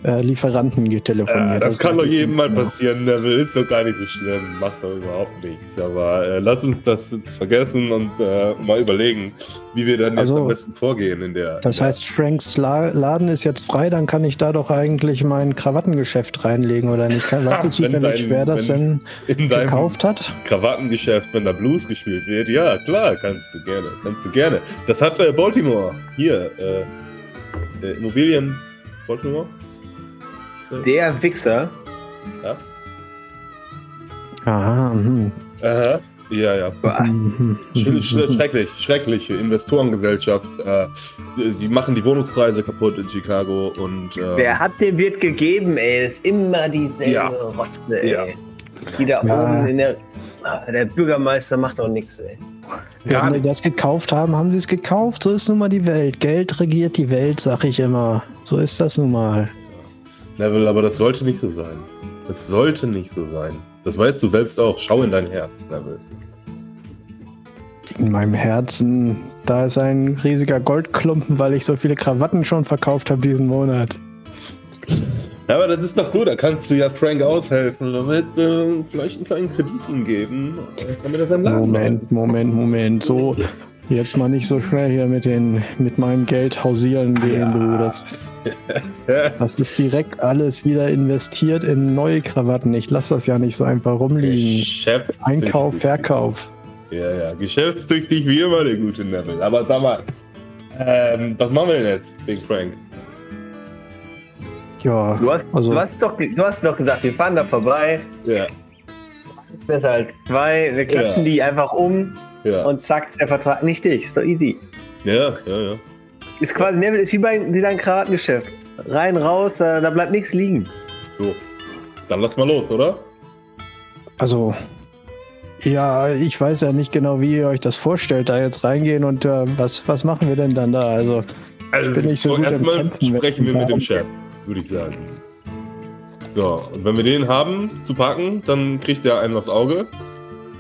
C: äh, Lieferanten getelefoniert.
D: Ja, das kann doch jedem mal passieren, Neville. Ist doch gar nicht so schlimm. Macht doch überhaupt nichts. Aber äh, lass uns das jetzt vergessen und äh, mal überlegen, wie wir dann jetzt
C: Also,
D: am besten vorgehen in der.
C: Das heißt, Franks La Laden ist jetzt frei, dann kann ich da doch eigentlich mein Krawattengeschäft reinlegen, oder nicht? Kann, weißt du [laughs] zufällig, wer das denn gekauft hat?
D: Krawattengeschäft, wenn da Blues gespielt wird, ja, klar, kannst du gerne. Kannst du gerne. Das hat äh, Baltimore. Hier, äh, äh, Immobilien. Baltimore? So,
E: Der Wichser,
D: ja.
C: Aha, hm.
D: Aha. Ja, ja.
C: Mhm.
D: Sch- sch- Schrecklich, schreckliche Investorengesellschaft. Äh, die machen die Wohnungspreise kaputt in Chicago und äh,
E: Wer hat den wird gegeben, ey? Das ist immer dieselbe
D: Ja.
E: Rotze, ey.
D: Ja.
E: Die da
C: Ja.
E: oben in der. Ah, Der Bürgermeister macht doch nichts, ey.
C: Wenn die das gekauft haben, haben sie es gekauft. So ist nun mal die Welt. Geld regiert die Welt, sag ich immer. So ist das nun mal.
D: Neville, aber das sollte nicht so sein. Das sollte nicht so sein. Das weißt du selbst auch. Schau in dein Herz, Neville.
C: In meinem Herzen, da ist ein riesiger Goldklumpen, weil ich so viele Krawatten schon verkauft habe diesen Monat.
D: Ja, aber das ist doch gut. Da kannst du ja Frank aushelfen, damit äh, vielleicht einen kleinen Kredit ihm geben, damit er seinen Laden
C: Moment, Moment, Moment. So, jetzt mal nicht so schnell hier mit, den, mit meinem Geld hausieren gehen, du. Das,
D: Ja.
C: Das ist direkt alles wieder investiert in neue Krawatten. Ich lasse das ja nicht so einfach rumliegen.
D: Geschäftstüchtig.
C: Einkauf, Verkauf.
D: Ja, ja. Geschäftstüchtig wie immer, der gute Neville. Aber sag mal, ähm, was machen wir denn jetzt wegen Frank?
C: Ja,
E: Du hast,
C: Also-
E: du, hast doch, du hast doch gesagt, wir fahren da vorbei.
D: Ja,
E: Besser als zwei. Wir klatschen
D: Ja.
E: die einfach um
D: ja.
E: und zack, ist der Vertrag nicht dich. Ist doch easy.
D: ja, ja, ja.
E: Ist quasi, Neville, ist wie bei wie dein Krawatengeschäft. Rein, raus, da, da bleibt nichts liegen.
D: So. Dann lass mal los, oder?
C: also. Ja, ich weiß ja nicht genau, wie ihr euch das vorstellt, da jetzt reingehen und äh, was, was machen wir denn dann da? Also,
D: Also,
C: bin nicht so gut im
D: erstmal
C: Kämpfen mit
D: sprechen wir mit dem. Chef, würde ich sagen. Ja, und wenn wir den haben zu packen, dann kriegt der einen aufs Auge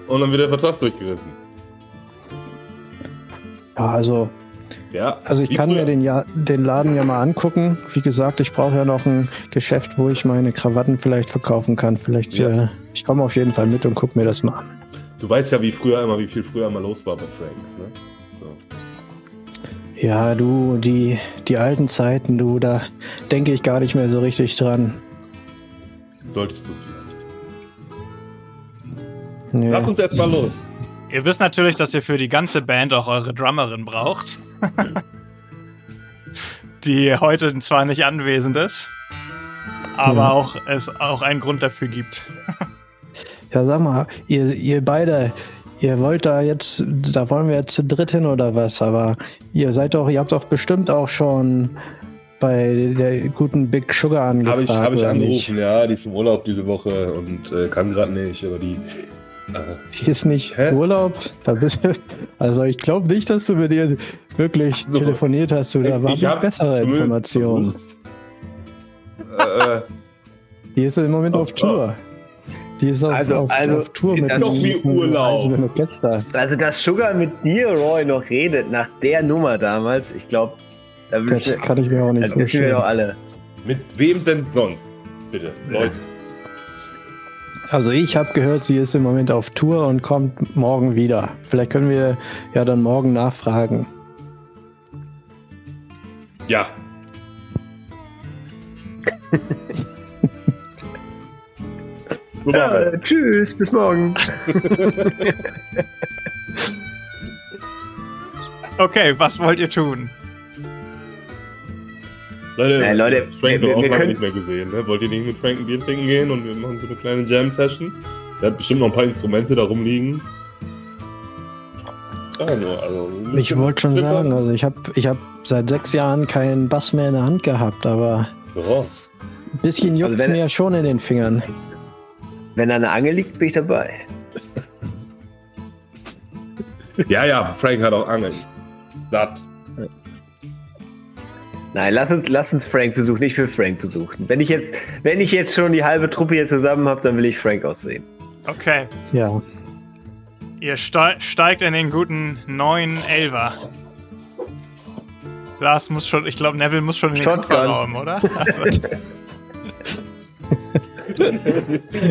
D: und dann wird der Vertrag durchgerissen.
C: ja, also,
D: Ja.
C: also ich kann mir den, ja, den Laden ja mal angucken. Wie gesagt, ich brauche ja noch ein Geschäft, wo ich meine Krawatten vielleicht verkaufen kann. Vielleicht,
D: Ja.
C: äh, ich komme auf jeden Fall mit und guck mir das mal an.
D: Du weißt ja, wie früher immer, wie viel früher immer los war bei Franks, ne? So.
C: Ja, du, die, die alten Zeiten, du, da denke ich gar nicht mehr so richtig dran.
D: Solltest du vielleicht.
C: Nee.
D: Lass uns jetzt mal los.
B: Ihr wisst natürlich, dass ihr für die ganze Band auch eure Drummerin braucht. [laughs] die heute zwar nicht anwesend ist, aber
C: Ja.
B: auch es auch einen Grund dafür gibt. [laughs]
C: Ja, sag mal, ihr, ihr beide, ihr wollt da jetzt, da wollen wir jetzt zu dritt hin oder was, aber ihr seid doch, ihr habt doch bestimmt auch schon bei der guten Big Sugar
D: Habe ich,
C: angefragt,
D: hab ich angerufen,
C: nicht?
D: ja, die ist im Urlaub diese Woche und äh, kann gerade nicht, aber die. Äh,
C: Die ist nicht
D: Hä?
C: Urlaub? Da bist du, also ich glaube nicht, dass du mit ihr wirklich
D: So.
C: telefoniert hast, du, da
D: Ich-
C: waren
D: ich
C: bessere Informationen.
D: äh,
C: Die ist im Moment
D: Oh,
C: auf Tour. Die ist auf,
E: Also-
C: auf,
E: also
C: auf Tour mit
D: doch wie Urlaub.
C: Orchester.
E: Also, dass Sugar mit dir, Roy, noch redet nach der Nummer damals, ich glaube, da
C: Das
E: wünschen
C: kann ich mir auch nicht
E: das wünschen wir
C: vorstellen.
E: doch alle.
D: mit wem denn sonst? Bitte, Leute.
C: Also ich habe gehört, sie ist im Moment auf Tour und kommt morgen wieder. Vielleicht können wir ja dann morgen nachfragen.
D: Ja. [laughs]
E: Ja, tschüss, bis morgen. [laughs] [laughs]
B: Okay, was wollt ihr tun?
D: Leute,
E: Nein, Leute,
D: Frank
E: wir-
D: auch
E: wir können-
D: nicht mehr gesehen. Ne? Wollt ihr nicht mit Frank ein Bier trinken gehen und wir machen so eine kleine Jam-Session? Der hat bestimmt noch ein paar Instrumente da rumliegen. Nur, also,
C: Ich wollte schon sagen, also ich habe ich hab seit sechs Jahren keinen Bass mehr in der Hand gehabt, aber
D: So.
C: ein bisschen juckt
E: Also
C: mir ja schon in den Fingern.
E: Wenn da eine Angel liegt, bin ich dabei.
D: Ja, ja, Frank hat auch Angeln. Satt.
E: Nein, lass uns, lass uns Frank besuchen, nicht für Frank besuchen. Wenn ich jetzt, wenn ich jetzt schon die halbe Truppe hier zusammen habe, dann will ich Frank aussehen.
B: Okay,
C: Ja,
B: ihr stei steigt in den guten neuen Elver. Lars muss schon, ich glaube, Neville muss schon in den. Kofferraum, oder? [laughs] Also, [laughs]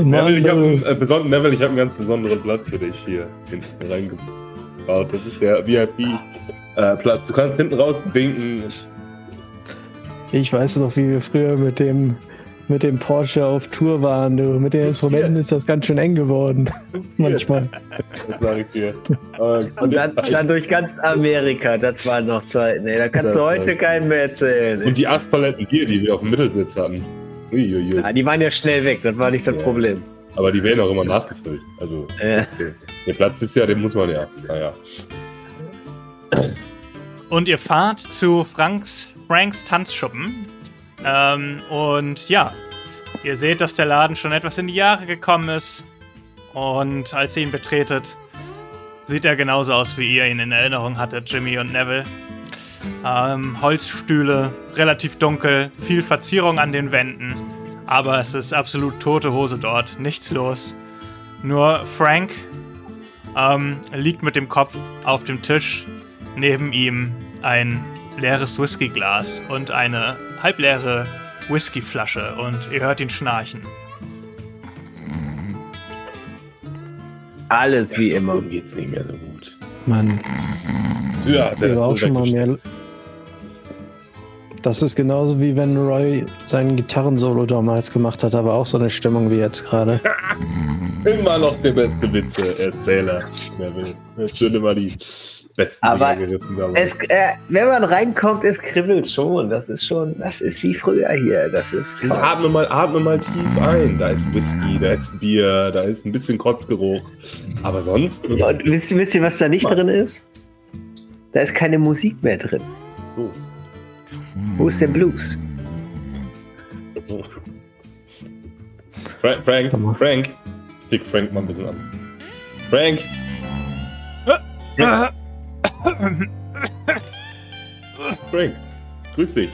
D: Neville, ich habe einen, äh, beson Neville, ich hab einen ganz besonderen Platz für dich hier hinten reingebaut. Das ist der VIP-Platz. du kannst hinten raus winken.
C: Ich weiß noch, wie wir früher mit dem, mit dem Porsche auf Tour waren. Du. Mit den Instrumenten ist das ganz schön eng geworden. Manchmal.
D: Das sage ich dir.
E: Und dann, dann durch ganz Amerika, das waren noch Zeiten, ey. Da kannst
D: Das
E: du heute keinen mehr erzählen.
D: Und die acht Paletten Bier, die wir auf dem Mittelsitz hatten. Uiuiui.
E: Ja, die waren ja schnell weg, das war nicht das
D: Ja.
E: Problem.
D: Aber die werden auch immer nachgefüllt. Also
E: Äh,
D: der Platz ist ja, den muss man ja. Naja.
B: Und ihr fahrt zu Franks, Franks Tanzschuppen. Ähm, und ja, ihr seht, dass der Laden schon etwas in die Jahre gekommen ist. Und als ihr ihn betretet, sieht er genauso aus, wie ihr ihn in Erinnerung hattet, Jimmy und Neville. Ähm, Holzstühle, relativ dunkel, viel Verzierung an den Wänden. Aber es ist absolut tote Hose dort, nichts los. Nur Frank ähm, liegt mit dem Kopf auf dem Tisch neben ihm ein leeres Whiskyglas und eine halbleere Whiskyflasche und ihr hört ihn schnarchen.
E: alles wie immer.
D: Ihm geht's nicht mehr so gut.
C: Mann,
D: Ja,
C: der war auch schon mal mehr. Das ist genauso wie wenn Roy sein Gitarrensolo damals gemacht hat, aber auch so eine Stimmung wie jetzt gerade. [laughs]
D: Immer noch der beste Witze-Erzähler. Wer will. Immer die besten
E: Aber
D: Dinger gerissen dabei.
E: Es, äh, wenn man reinkommt, es kribbelt schon. Das ist schon, das ist wie früher hier. Das ist toll.
D: Atme mal, atme mal tief ein. Da ist Whisky, da ist Bier, da ist ein bisschen Kotzgeruch. Aber sonst.
E: Und wisst, ihr- wisst ihr, was da nicht drin ist? Da ist keine Musik mehr drin.
D: So.
E: Wo ist der Blues?
D: Fra Frank,
C: Komm mal.
D: Frank. Dick Frank mal ein bisschen an. Frank, Frank. Grüß dich.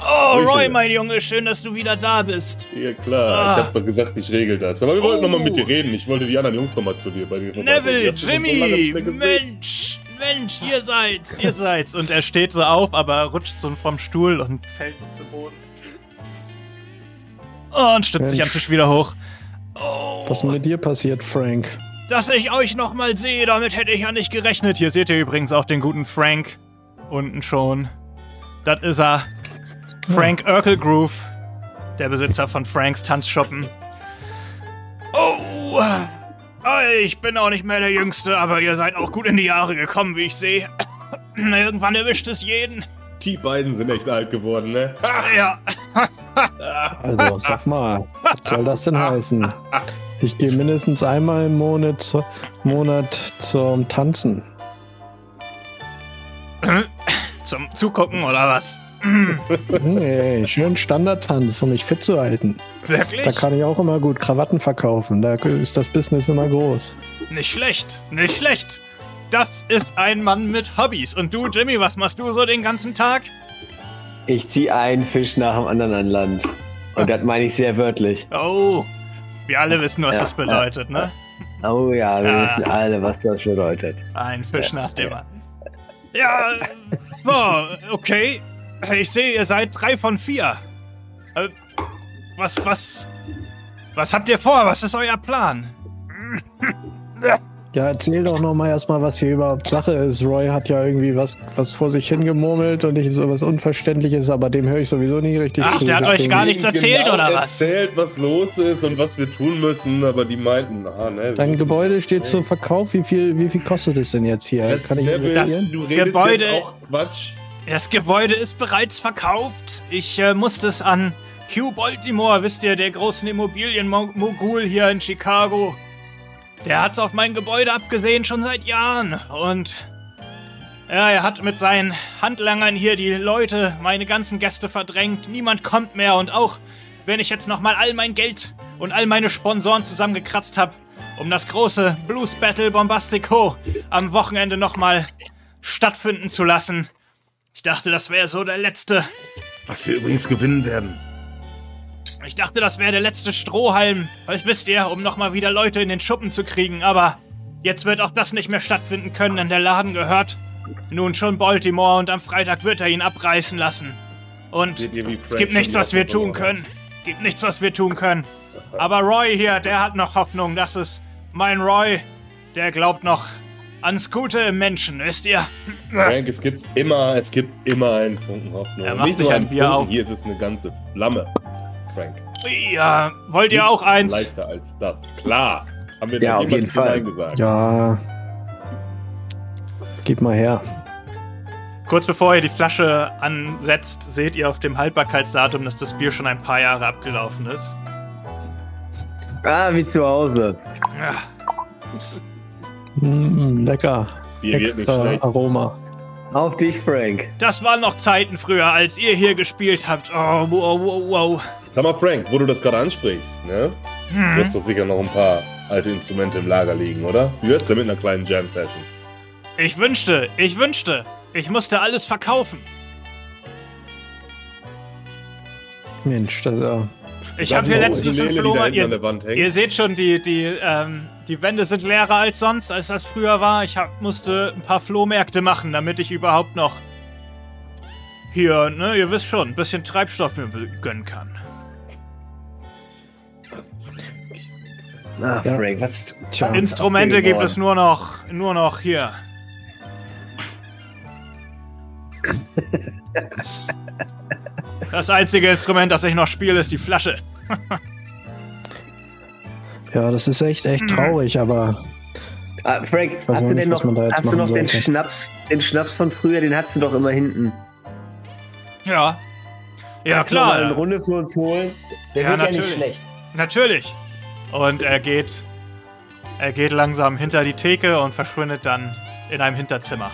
B: Oh,
D: Grüße.
B: Roy, mein Junge, schön, dass du wieder da bist.
D: Ja klar,
B: Ah.
D: ich hab doch gesagt, ich regel das. Aber wir wollten
B: Oh.
D: noch mal mit dir reden. Ich wollte die anderen Jungs noch mal zu dir bei dir
B: Neville,
D: so
B: Jimmy. Mensch, Mensch, ihr seid's, ihr seid's. Und er steht so auf, aber rutscht so vom Stuhl und fällt so zu Boden. Und stützt sich am
C: Mensch.
B: Tisch wieder hoch. Oh,
C: Was ist mit dir passiert, Frank?
B: Dass ich euch noch mal sehe, damit hätte ich ja nicht gerechnet. Hier seht ihr übrigens auch den guten Frank unten schon. Das ist er. Frank Urkelgroove, der Besitzer von Franks Tanzschuppen. Oh, ich bin auch nicht mehr der Jüngste, aber ihr seid auch gut in die Jahre gekommen, wie ich sehe. [coughs] Irgendwann erwischt es jeden.
D: Die beiden sind echt alt geworden, ne? [laughs]
B: Ja,
C: Also, sag mal, was soll das denn heißen? Ich gehe mindestens einmal im Monat, zu, Monat zum Tanzen. [clears throat]
B: zum Zugucken oder was? [laughs]
C: Nee, schön Standardtanz, um mich fit zu halten.
B: Wirklich?
C: Da kann ich auch immer gut Krawatten verkaufen. Da ist das Business immer groß.
B: Nicht schlecht, nicht schlecht. Das ist ein Mann mit Hobbys. Und du, Jimmy, was machst du so den ganzen Tag?
E: Ich ziehe einen Fisch nach dem anderen an Land. Und das meine ich sehr wörtlich.
B: Oh, wir alle wissen, was
E: Ja,
B: das bedeutet, ne?
E: Oh ja, wir
B: Ja.
E: wissen alle, was das bedeutet.
B: Ein Fisch nach dem anderen. Ja, so, okay. Ich sehe, ihr seid drei von vier. Äh, was, was, was habt ihr vor? Was ist euer Plan?
C: Ja, erzähl doch noch mal erstmal, was hier überhaupt Sache ist. Roy hat ja irgendwie was, was vor sich hingemurmelt und ich so was Unverständliches, aber dem höre ich sowieso nie richtig
B: Ach,
C: zu.
B: der hat euch gar nichts erzählt,
D: genau
B: oder was?
D: erzählt, was los ist und was wir tun müssen, aber die meinten, ah, ne.
C: Dein Gebäude steht zum Verkauf. Wie viel, wie viel kostet es denn jetzt hier?
D: Das,
C: Kann ich
D: Neville,
C: investieren?
D: du redest
B: Gebäude-
D: jetzt auch Quatsch.
B: Das Gebäude ist bereits verkauft. Ich äh, musste es an Hugh Baltimore, wisst ihr, der großen Immobilienmogul hier in Chicago. Der hat's auf mein Gebäude abgesehen schon seit Jahren. Und ja, er hat mit seinen Handlangern hier die Leute, meine ganzen Gäste verdrängt. Niemand kommt mehr. Und auch wenn ich jetzt nochmal all mein Geld und all meine Sponsoren zusammengekratzt habe, um das große Blues Battle Bombastico am Wochenende nochmal stattfinden zu lassen. Ich dachte, das wäre so der letzte.
D: Was wir übrigens gewinnen werden.
B: Ich dachte, das wäre der letzte Strohhalm. Was wisst ihr, um nochmal wieder Leute in den Schuppen zu kriegen. Aber jetzt wird auch das nicht mehr stattfinden können, denn der Laden gehört nun schon Baltimore und am Freitag wird er ihn abreißen lassen. Und es gibt nichts, was wir tun können. Gibt nichts, was wir tun können. Aber Roy hier, der hat noch Hoffnung. Das ist mein Roy. Der glaubt noch ans Gute im Menschen, wisst ihr?
D: Frank, es gibt immer, es gibt immer einen Funken Hoffnung.
B: Er macht
D: nicht
B: sich ein
D: einen
B: Bier
D: Funken,
B: auf.
D: Hier ist es eine ganze Flamme. Frank.
B: Ja, wollt ihr auch
D: Nichts
B: eins?
D: Leichter als das. Klar. Haben wir
E: Ja, auf jeden Fall.
D: Gesagt.
C: Ja. Gib mal her.
B: Kurz bevor ihr die Flasche ansetzt, seht ihr auf dem Haltbarkeitsdatum, dass das Bier schon ein paar Jahre abgelaufen ist.
E: Ah, wie zu Hause.
B: Ja.
C: Mm, lecker.
D: Bier geht nicht
C: Extra. Aroma.
E: Auf dich, Frank.
B: Das waren noch Zeiten früher, als ihr hier gespielt habt. Oh, wow, wow, wow.
D: Sag mal, Frank, wo du das gerade ansprichst, ne? Du
B: Hm.
D: hast doch sicher noch ein paar alte Instrumente im Lager liegen, oder? Wie wär's denn mit einer kleinen Jam-Session?
B: Ich wünschte, ich wünschte, ich musste alles verkaufen.
C: Mensch, das ist ja.
B: Ich habe hier letztens
D: da
B: Flohmarkt. Ihr,
D: der Wand hängt.
B: ihr seht schon, die, die, ähm, die Wände sind leerer als sonst, als das früher war. Ich hab, musste ein paar Flohmärkte machen, damit ich überhaupt noch hier, ne, ihr wisst schon, ein bisschen Treibstoff mir gönnen kann.
E: Ah,
C: Ja.
E: Frank, was.
C: Tja.
E: was
B: Instrumente gibt es nur noch, nur noch hier. [laughs] Das einzige Instrument, das ich noch spiele, ist die Flasche. [laughs]
C: Ja, das ist echt, echt traurig, aber
E: Ah, Frank, hast du
C: nicht,
E: denn noch,
C: man da jetzt
E: hast du noch den
C: sollte.
E: Schnaps, den Schnaps von früher, den hast du doch immer hinten.
B: Ja. Ja,
E: Kannst du noch mal eine
B: klar.
E: Runde für uns holen. Der
B: Ja,
E: wird ja
B: natürlich.
E: nicht schlecht.
B: Natürlich. Und er geht. Er geht langsam hinter die Theke und verschwindet dann in einem Hinterzimmer.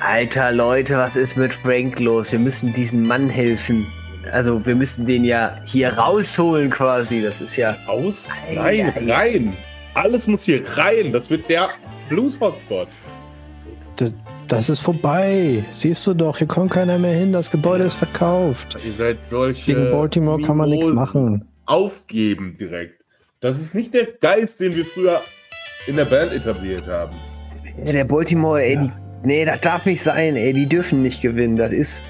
E: Alter Leute, was ist mit Frank los? Wir müssen diesem Mann helfen. Also wir müssen den ja hier rausholen quasi. Das ist ja.
D: Aus?
E: Ei,
D: Nein,
E: ei.
D: rein! Alles muss hier rein! Das wird der Blues-Hotspot.
C: das ist vorbei. Siehst du doch, hier kommt keiner mehr hin. Das Gebäude ist verkauft.
D: Ihr seid solche.
C: Gegen Baltimore kann man nichts machen.
D: Aufgeben direkt. Das ist nicht der Geist, den wir früher in der Band etabliert haben.
E: Ja, der Baltimore, ey, die, nee, das darf nicht sein, ey. Die dürfen nicht gewinnen. Das ist.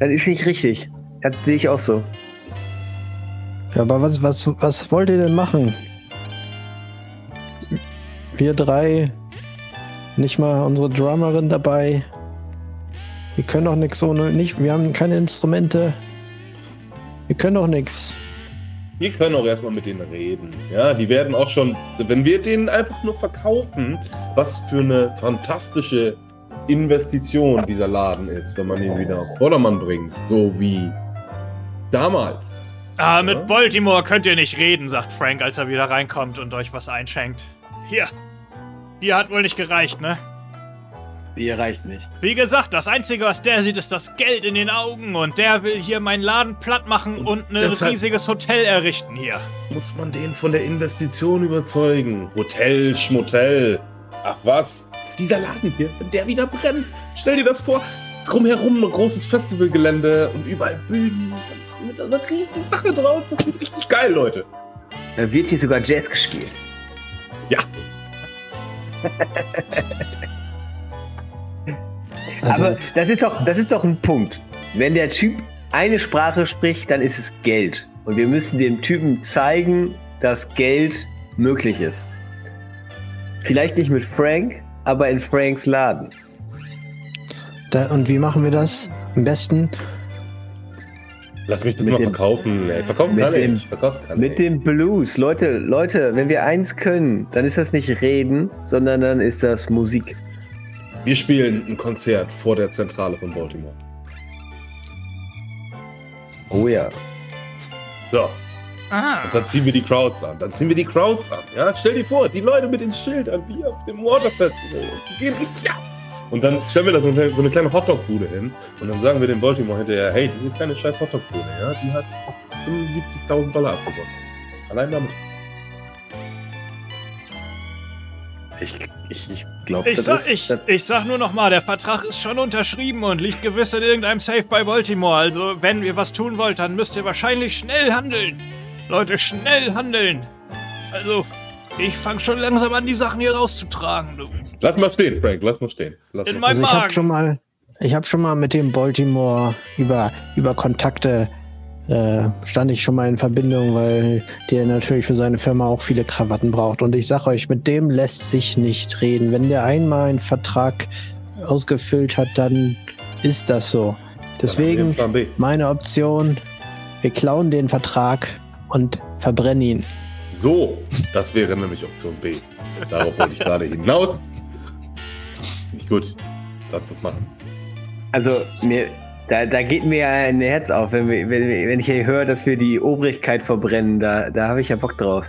E: Das ist nicht richtig. Das sehe ich auch so.
C: Ja, aber was, was, was wollt ihr denn machen? Wir drei, nicht mal unsere Drummerin dabei. Wir können doch nichts ohne, nicht, wir haben keine Instrumente. Wir können doch nichts.
D: Wir können auch erstmal mit denen reden. Ja, die werden auch schon, wenn wir denen einfach nur verkaufen, was für eine fantastische Investition dieser Laden ist, wenn man ihn wieder auf Vordermann bringt. So wie damals.
B: Ah, mit
D: Ja.
B: Baltimore könnt ihr nicht reden, sagt Frank, als er wieder reinkommt und euch was einschenkt. Hier. Bier hat wohl nicht gereicht, ne?
E: Bier reicht nicht.
B: Wie gesagt, das Einzige, was der sieht, ist das Geld in den Augen und der will hier meinen Laden platt machen und,
D: Und
B: ein riesiges Hotel errichten hier.
D: Muss man den von der Investition überzeugen? Hotel, Schmotel. Ach was? Dieser Laden hier, wenn der wieder brennt, stell dir das vor. Drumherum ein großes Festivalgelände und überall Bühnen. Dann mit einer riesen Sache draus. Das wird richtig geil, Leute.
E: Da wird hier sogar Jazz gespielt.
D: Ja. [laughs]
C: Also,
E: Aber das ist doch, das ist doch ein Punkt. Wenn der Typ eine Sprache spricht, dann ist es Geld. Und wir müssen dem Typen zeigen, dass Geld möglich ist. Vielleicht nicht mit Frank, aber in Franks Laden.
C: da, und wie machen wir das? Am besten
D: Lass mich das
E: Mit
D: mal
E: dem-
D: verkaufen. Ey. Verkaufen
E: mit
D: kann
E: dem-
D: ich. Verkaufen kann
E: Mit
D: ich.
E: dem Blues. Leute, Leute, wenn wir eins können, dann ist das nicht reden, sondern dann ist das Musik.
D: Wir spielen ein Konzert vor der Zentrale von Baltimore.
E: Oh ja.
D: So,
B: Ah.
D: und dann ziehen wir die Crowds an. Dann ziehen wir die Crowds an. Ja, stell dir vor, die Leute mit den Schildern wie auf dem Waterfestival. Und die gehen richtig ab. Und dann stellen wir da so eine, so eine kleine Hotdog-Bude hin. Und dann sagen wir den Baltimore hinterher, hey, diese kleine scheiß Hotdog-Bude, ja, die hat 75.000 Dollar abgeworfen. Allein damit.
E: Ich, ich, ich glaube,
B: Ich
E: ist.
B: ich, ich sag nur noch mal, der Vertrag ist schon unterschrieben und liegt gewiss in irgendeinem Safe bei Baltimore. Also, wenn ihr was tun wollt, dann müsst ihr wahrscheinlich schnell handeln. Leute, schnell handeln. Also, ich fang schon langsam an, die Sachen hier rauszutragen. Du.
D: Lass mal stehen, Frank, lass mal stehen. Lass
B: In
D: mal
B: mein
C: Also ich
B: Magen.
C: habe schon mal, ich habe schon mal mit dem Baltimore über über Kontakte äh, stand ich schon mal in Verbindung, weil der natürlich für seine Firma auch viele Krawatten braucht. Und ich sag euch, mit dem lässt sich nicht reden. Wenn der einmal einen Vertrag ausgefüllt hat, dann ist das so. Deswegen meine Option: Wir klauen den Vertrag und verbrennen ihn.
D: So, das wäre nämlich Option B. Darauf wollte ich gerade hinaus. Nicht gut. Lass das machen.
E: also, mir, Da, da geht mir ein Herz auf, wenn, wir, wenn, wenn ich hier höre, dass wir die Obrigkeit verbrennen. Da, da habe ich ja Bock drauf.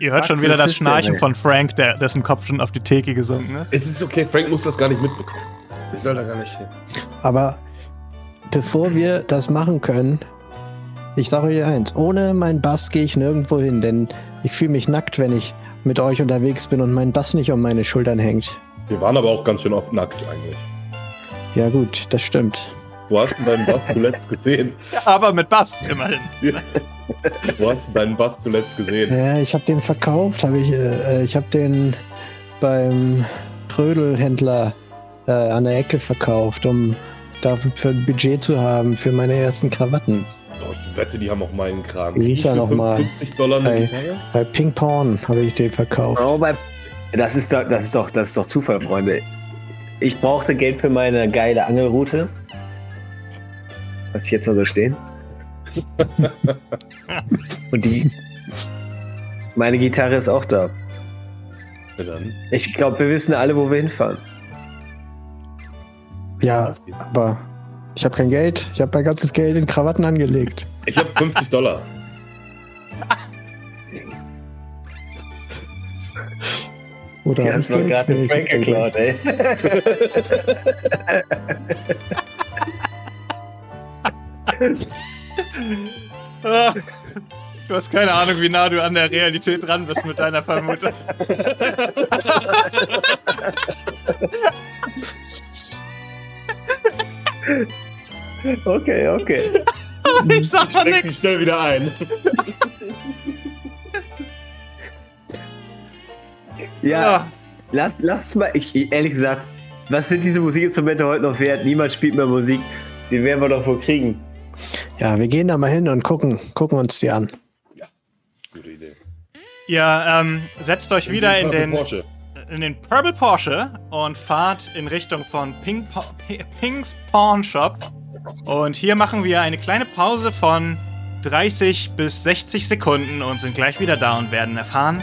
B: Ihr hört schon wieder das Schnarchen von Frank, der, dessen Kopf schon auf die Theke gesunken ist.
D: Es ist okay, Frank muss das gar nicht mitbekommen. Ich soll da gar nicht hin.
C: Aber bevor wir das machen können, ich sage euch eins, ohne meinen Bass gehe ich nirgendwo hin, denn ich fühle mich nackt, wenn ich mit euch unterwegs bin und mein Bass nicht um meine Schultern hängt.
D: Wir waren aber auch ganz schön oft nackt eigentlich.
C: Ja gut, das stimmt.
D: Wo hast du deinen Bass zuletzt gesehen? [laughs]
B: Aber mit Bass immerhin. [laughs]
D: Wo hast du deinen Bass zuletzt gesehen?
C: Ja, ich habe den verkauft, habe ich, äh, ich habe den beim Trödelhändler äh, an der Ecke verkauft, um dafür ein Budget zu haben für meine ersten Krawatten.
D: Oh, ich wette, die haben auch meinen Kram.
C: Wie hieß er
D: Für
C: noch mal?
D: 50 Dollar eine
C: Hey.
D: Gitarre?
C: Bei Ping Pong habe ich den verkauft.
E: Oh, bei, das, ist doch, das, ist doch, das ist doch Zufall, Freunde. Ich brauchte Geld für meine geile Angelroute. Was ich jetzt noch so stehen. Und die. Meine Gitarre ist auch da.
D: Ja, dann.
E: Ich glaube, wir wissen alle, wo wir hinfahren.
C: Ja, aber ich habe kein Geld. Ich habe mein ganzes Geld in Krawatten angelegt.
D: Ich habe 50 Dollar.
C: Oder hab
E: hast
C: ich
E: du
C: Geld?
E: gerade den Frank geklaut, ey. [laughs]
B: Du hast keine Ahnung, wie nah du an der Realität dran bist mit deiner Vermutung.
E: Okay, okay.
B: ich sag mal nix.
D: schnell wieder ein.
E: Ja,
B: Ah,
E: lass, lass mal. Ich, ehrlich gesagt, was sind diese Musikinstrumente heute noch wert? Niemand spielt mehr Musik. Die werden wir doch wohl kriegen.
C: Ja, wir gehen da mal hin und gucken, gucken uns die an.
D: Gute Idee.
B: Ihr ähm, setzt euch wieder in den,
D: Porsche.
B: in den Purple Porsche und fahrt in Richtung von Ping Pa- P- Pings Pawn Shop. Und hier machen wir eine kleine Pause von 30 bis 60 Sekunden und sind gleich wieder da und werden erfahren,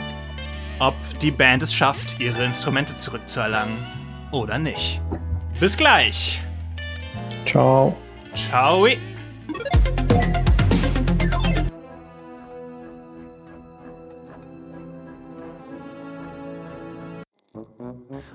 B: ob die Band es schafft, ihre Instrumente zurückzuerlangen oder nicht. Bis gleich.
C: Ciao.
B: Ciao. Thank you.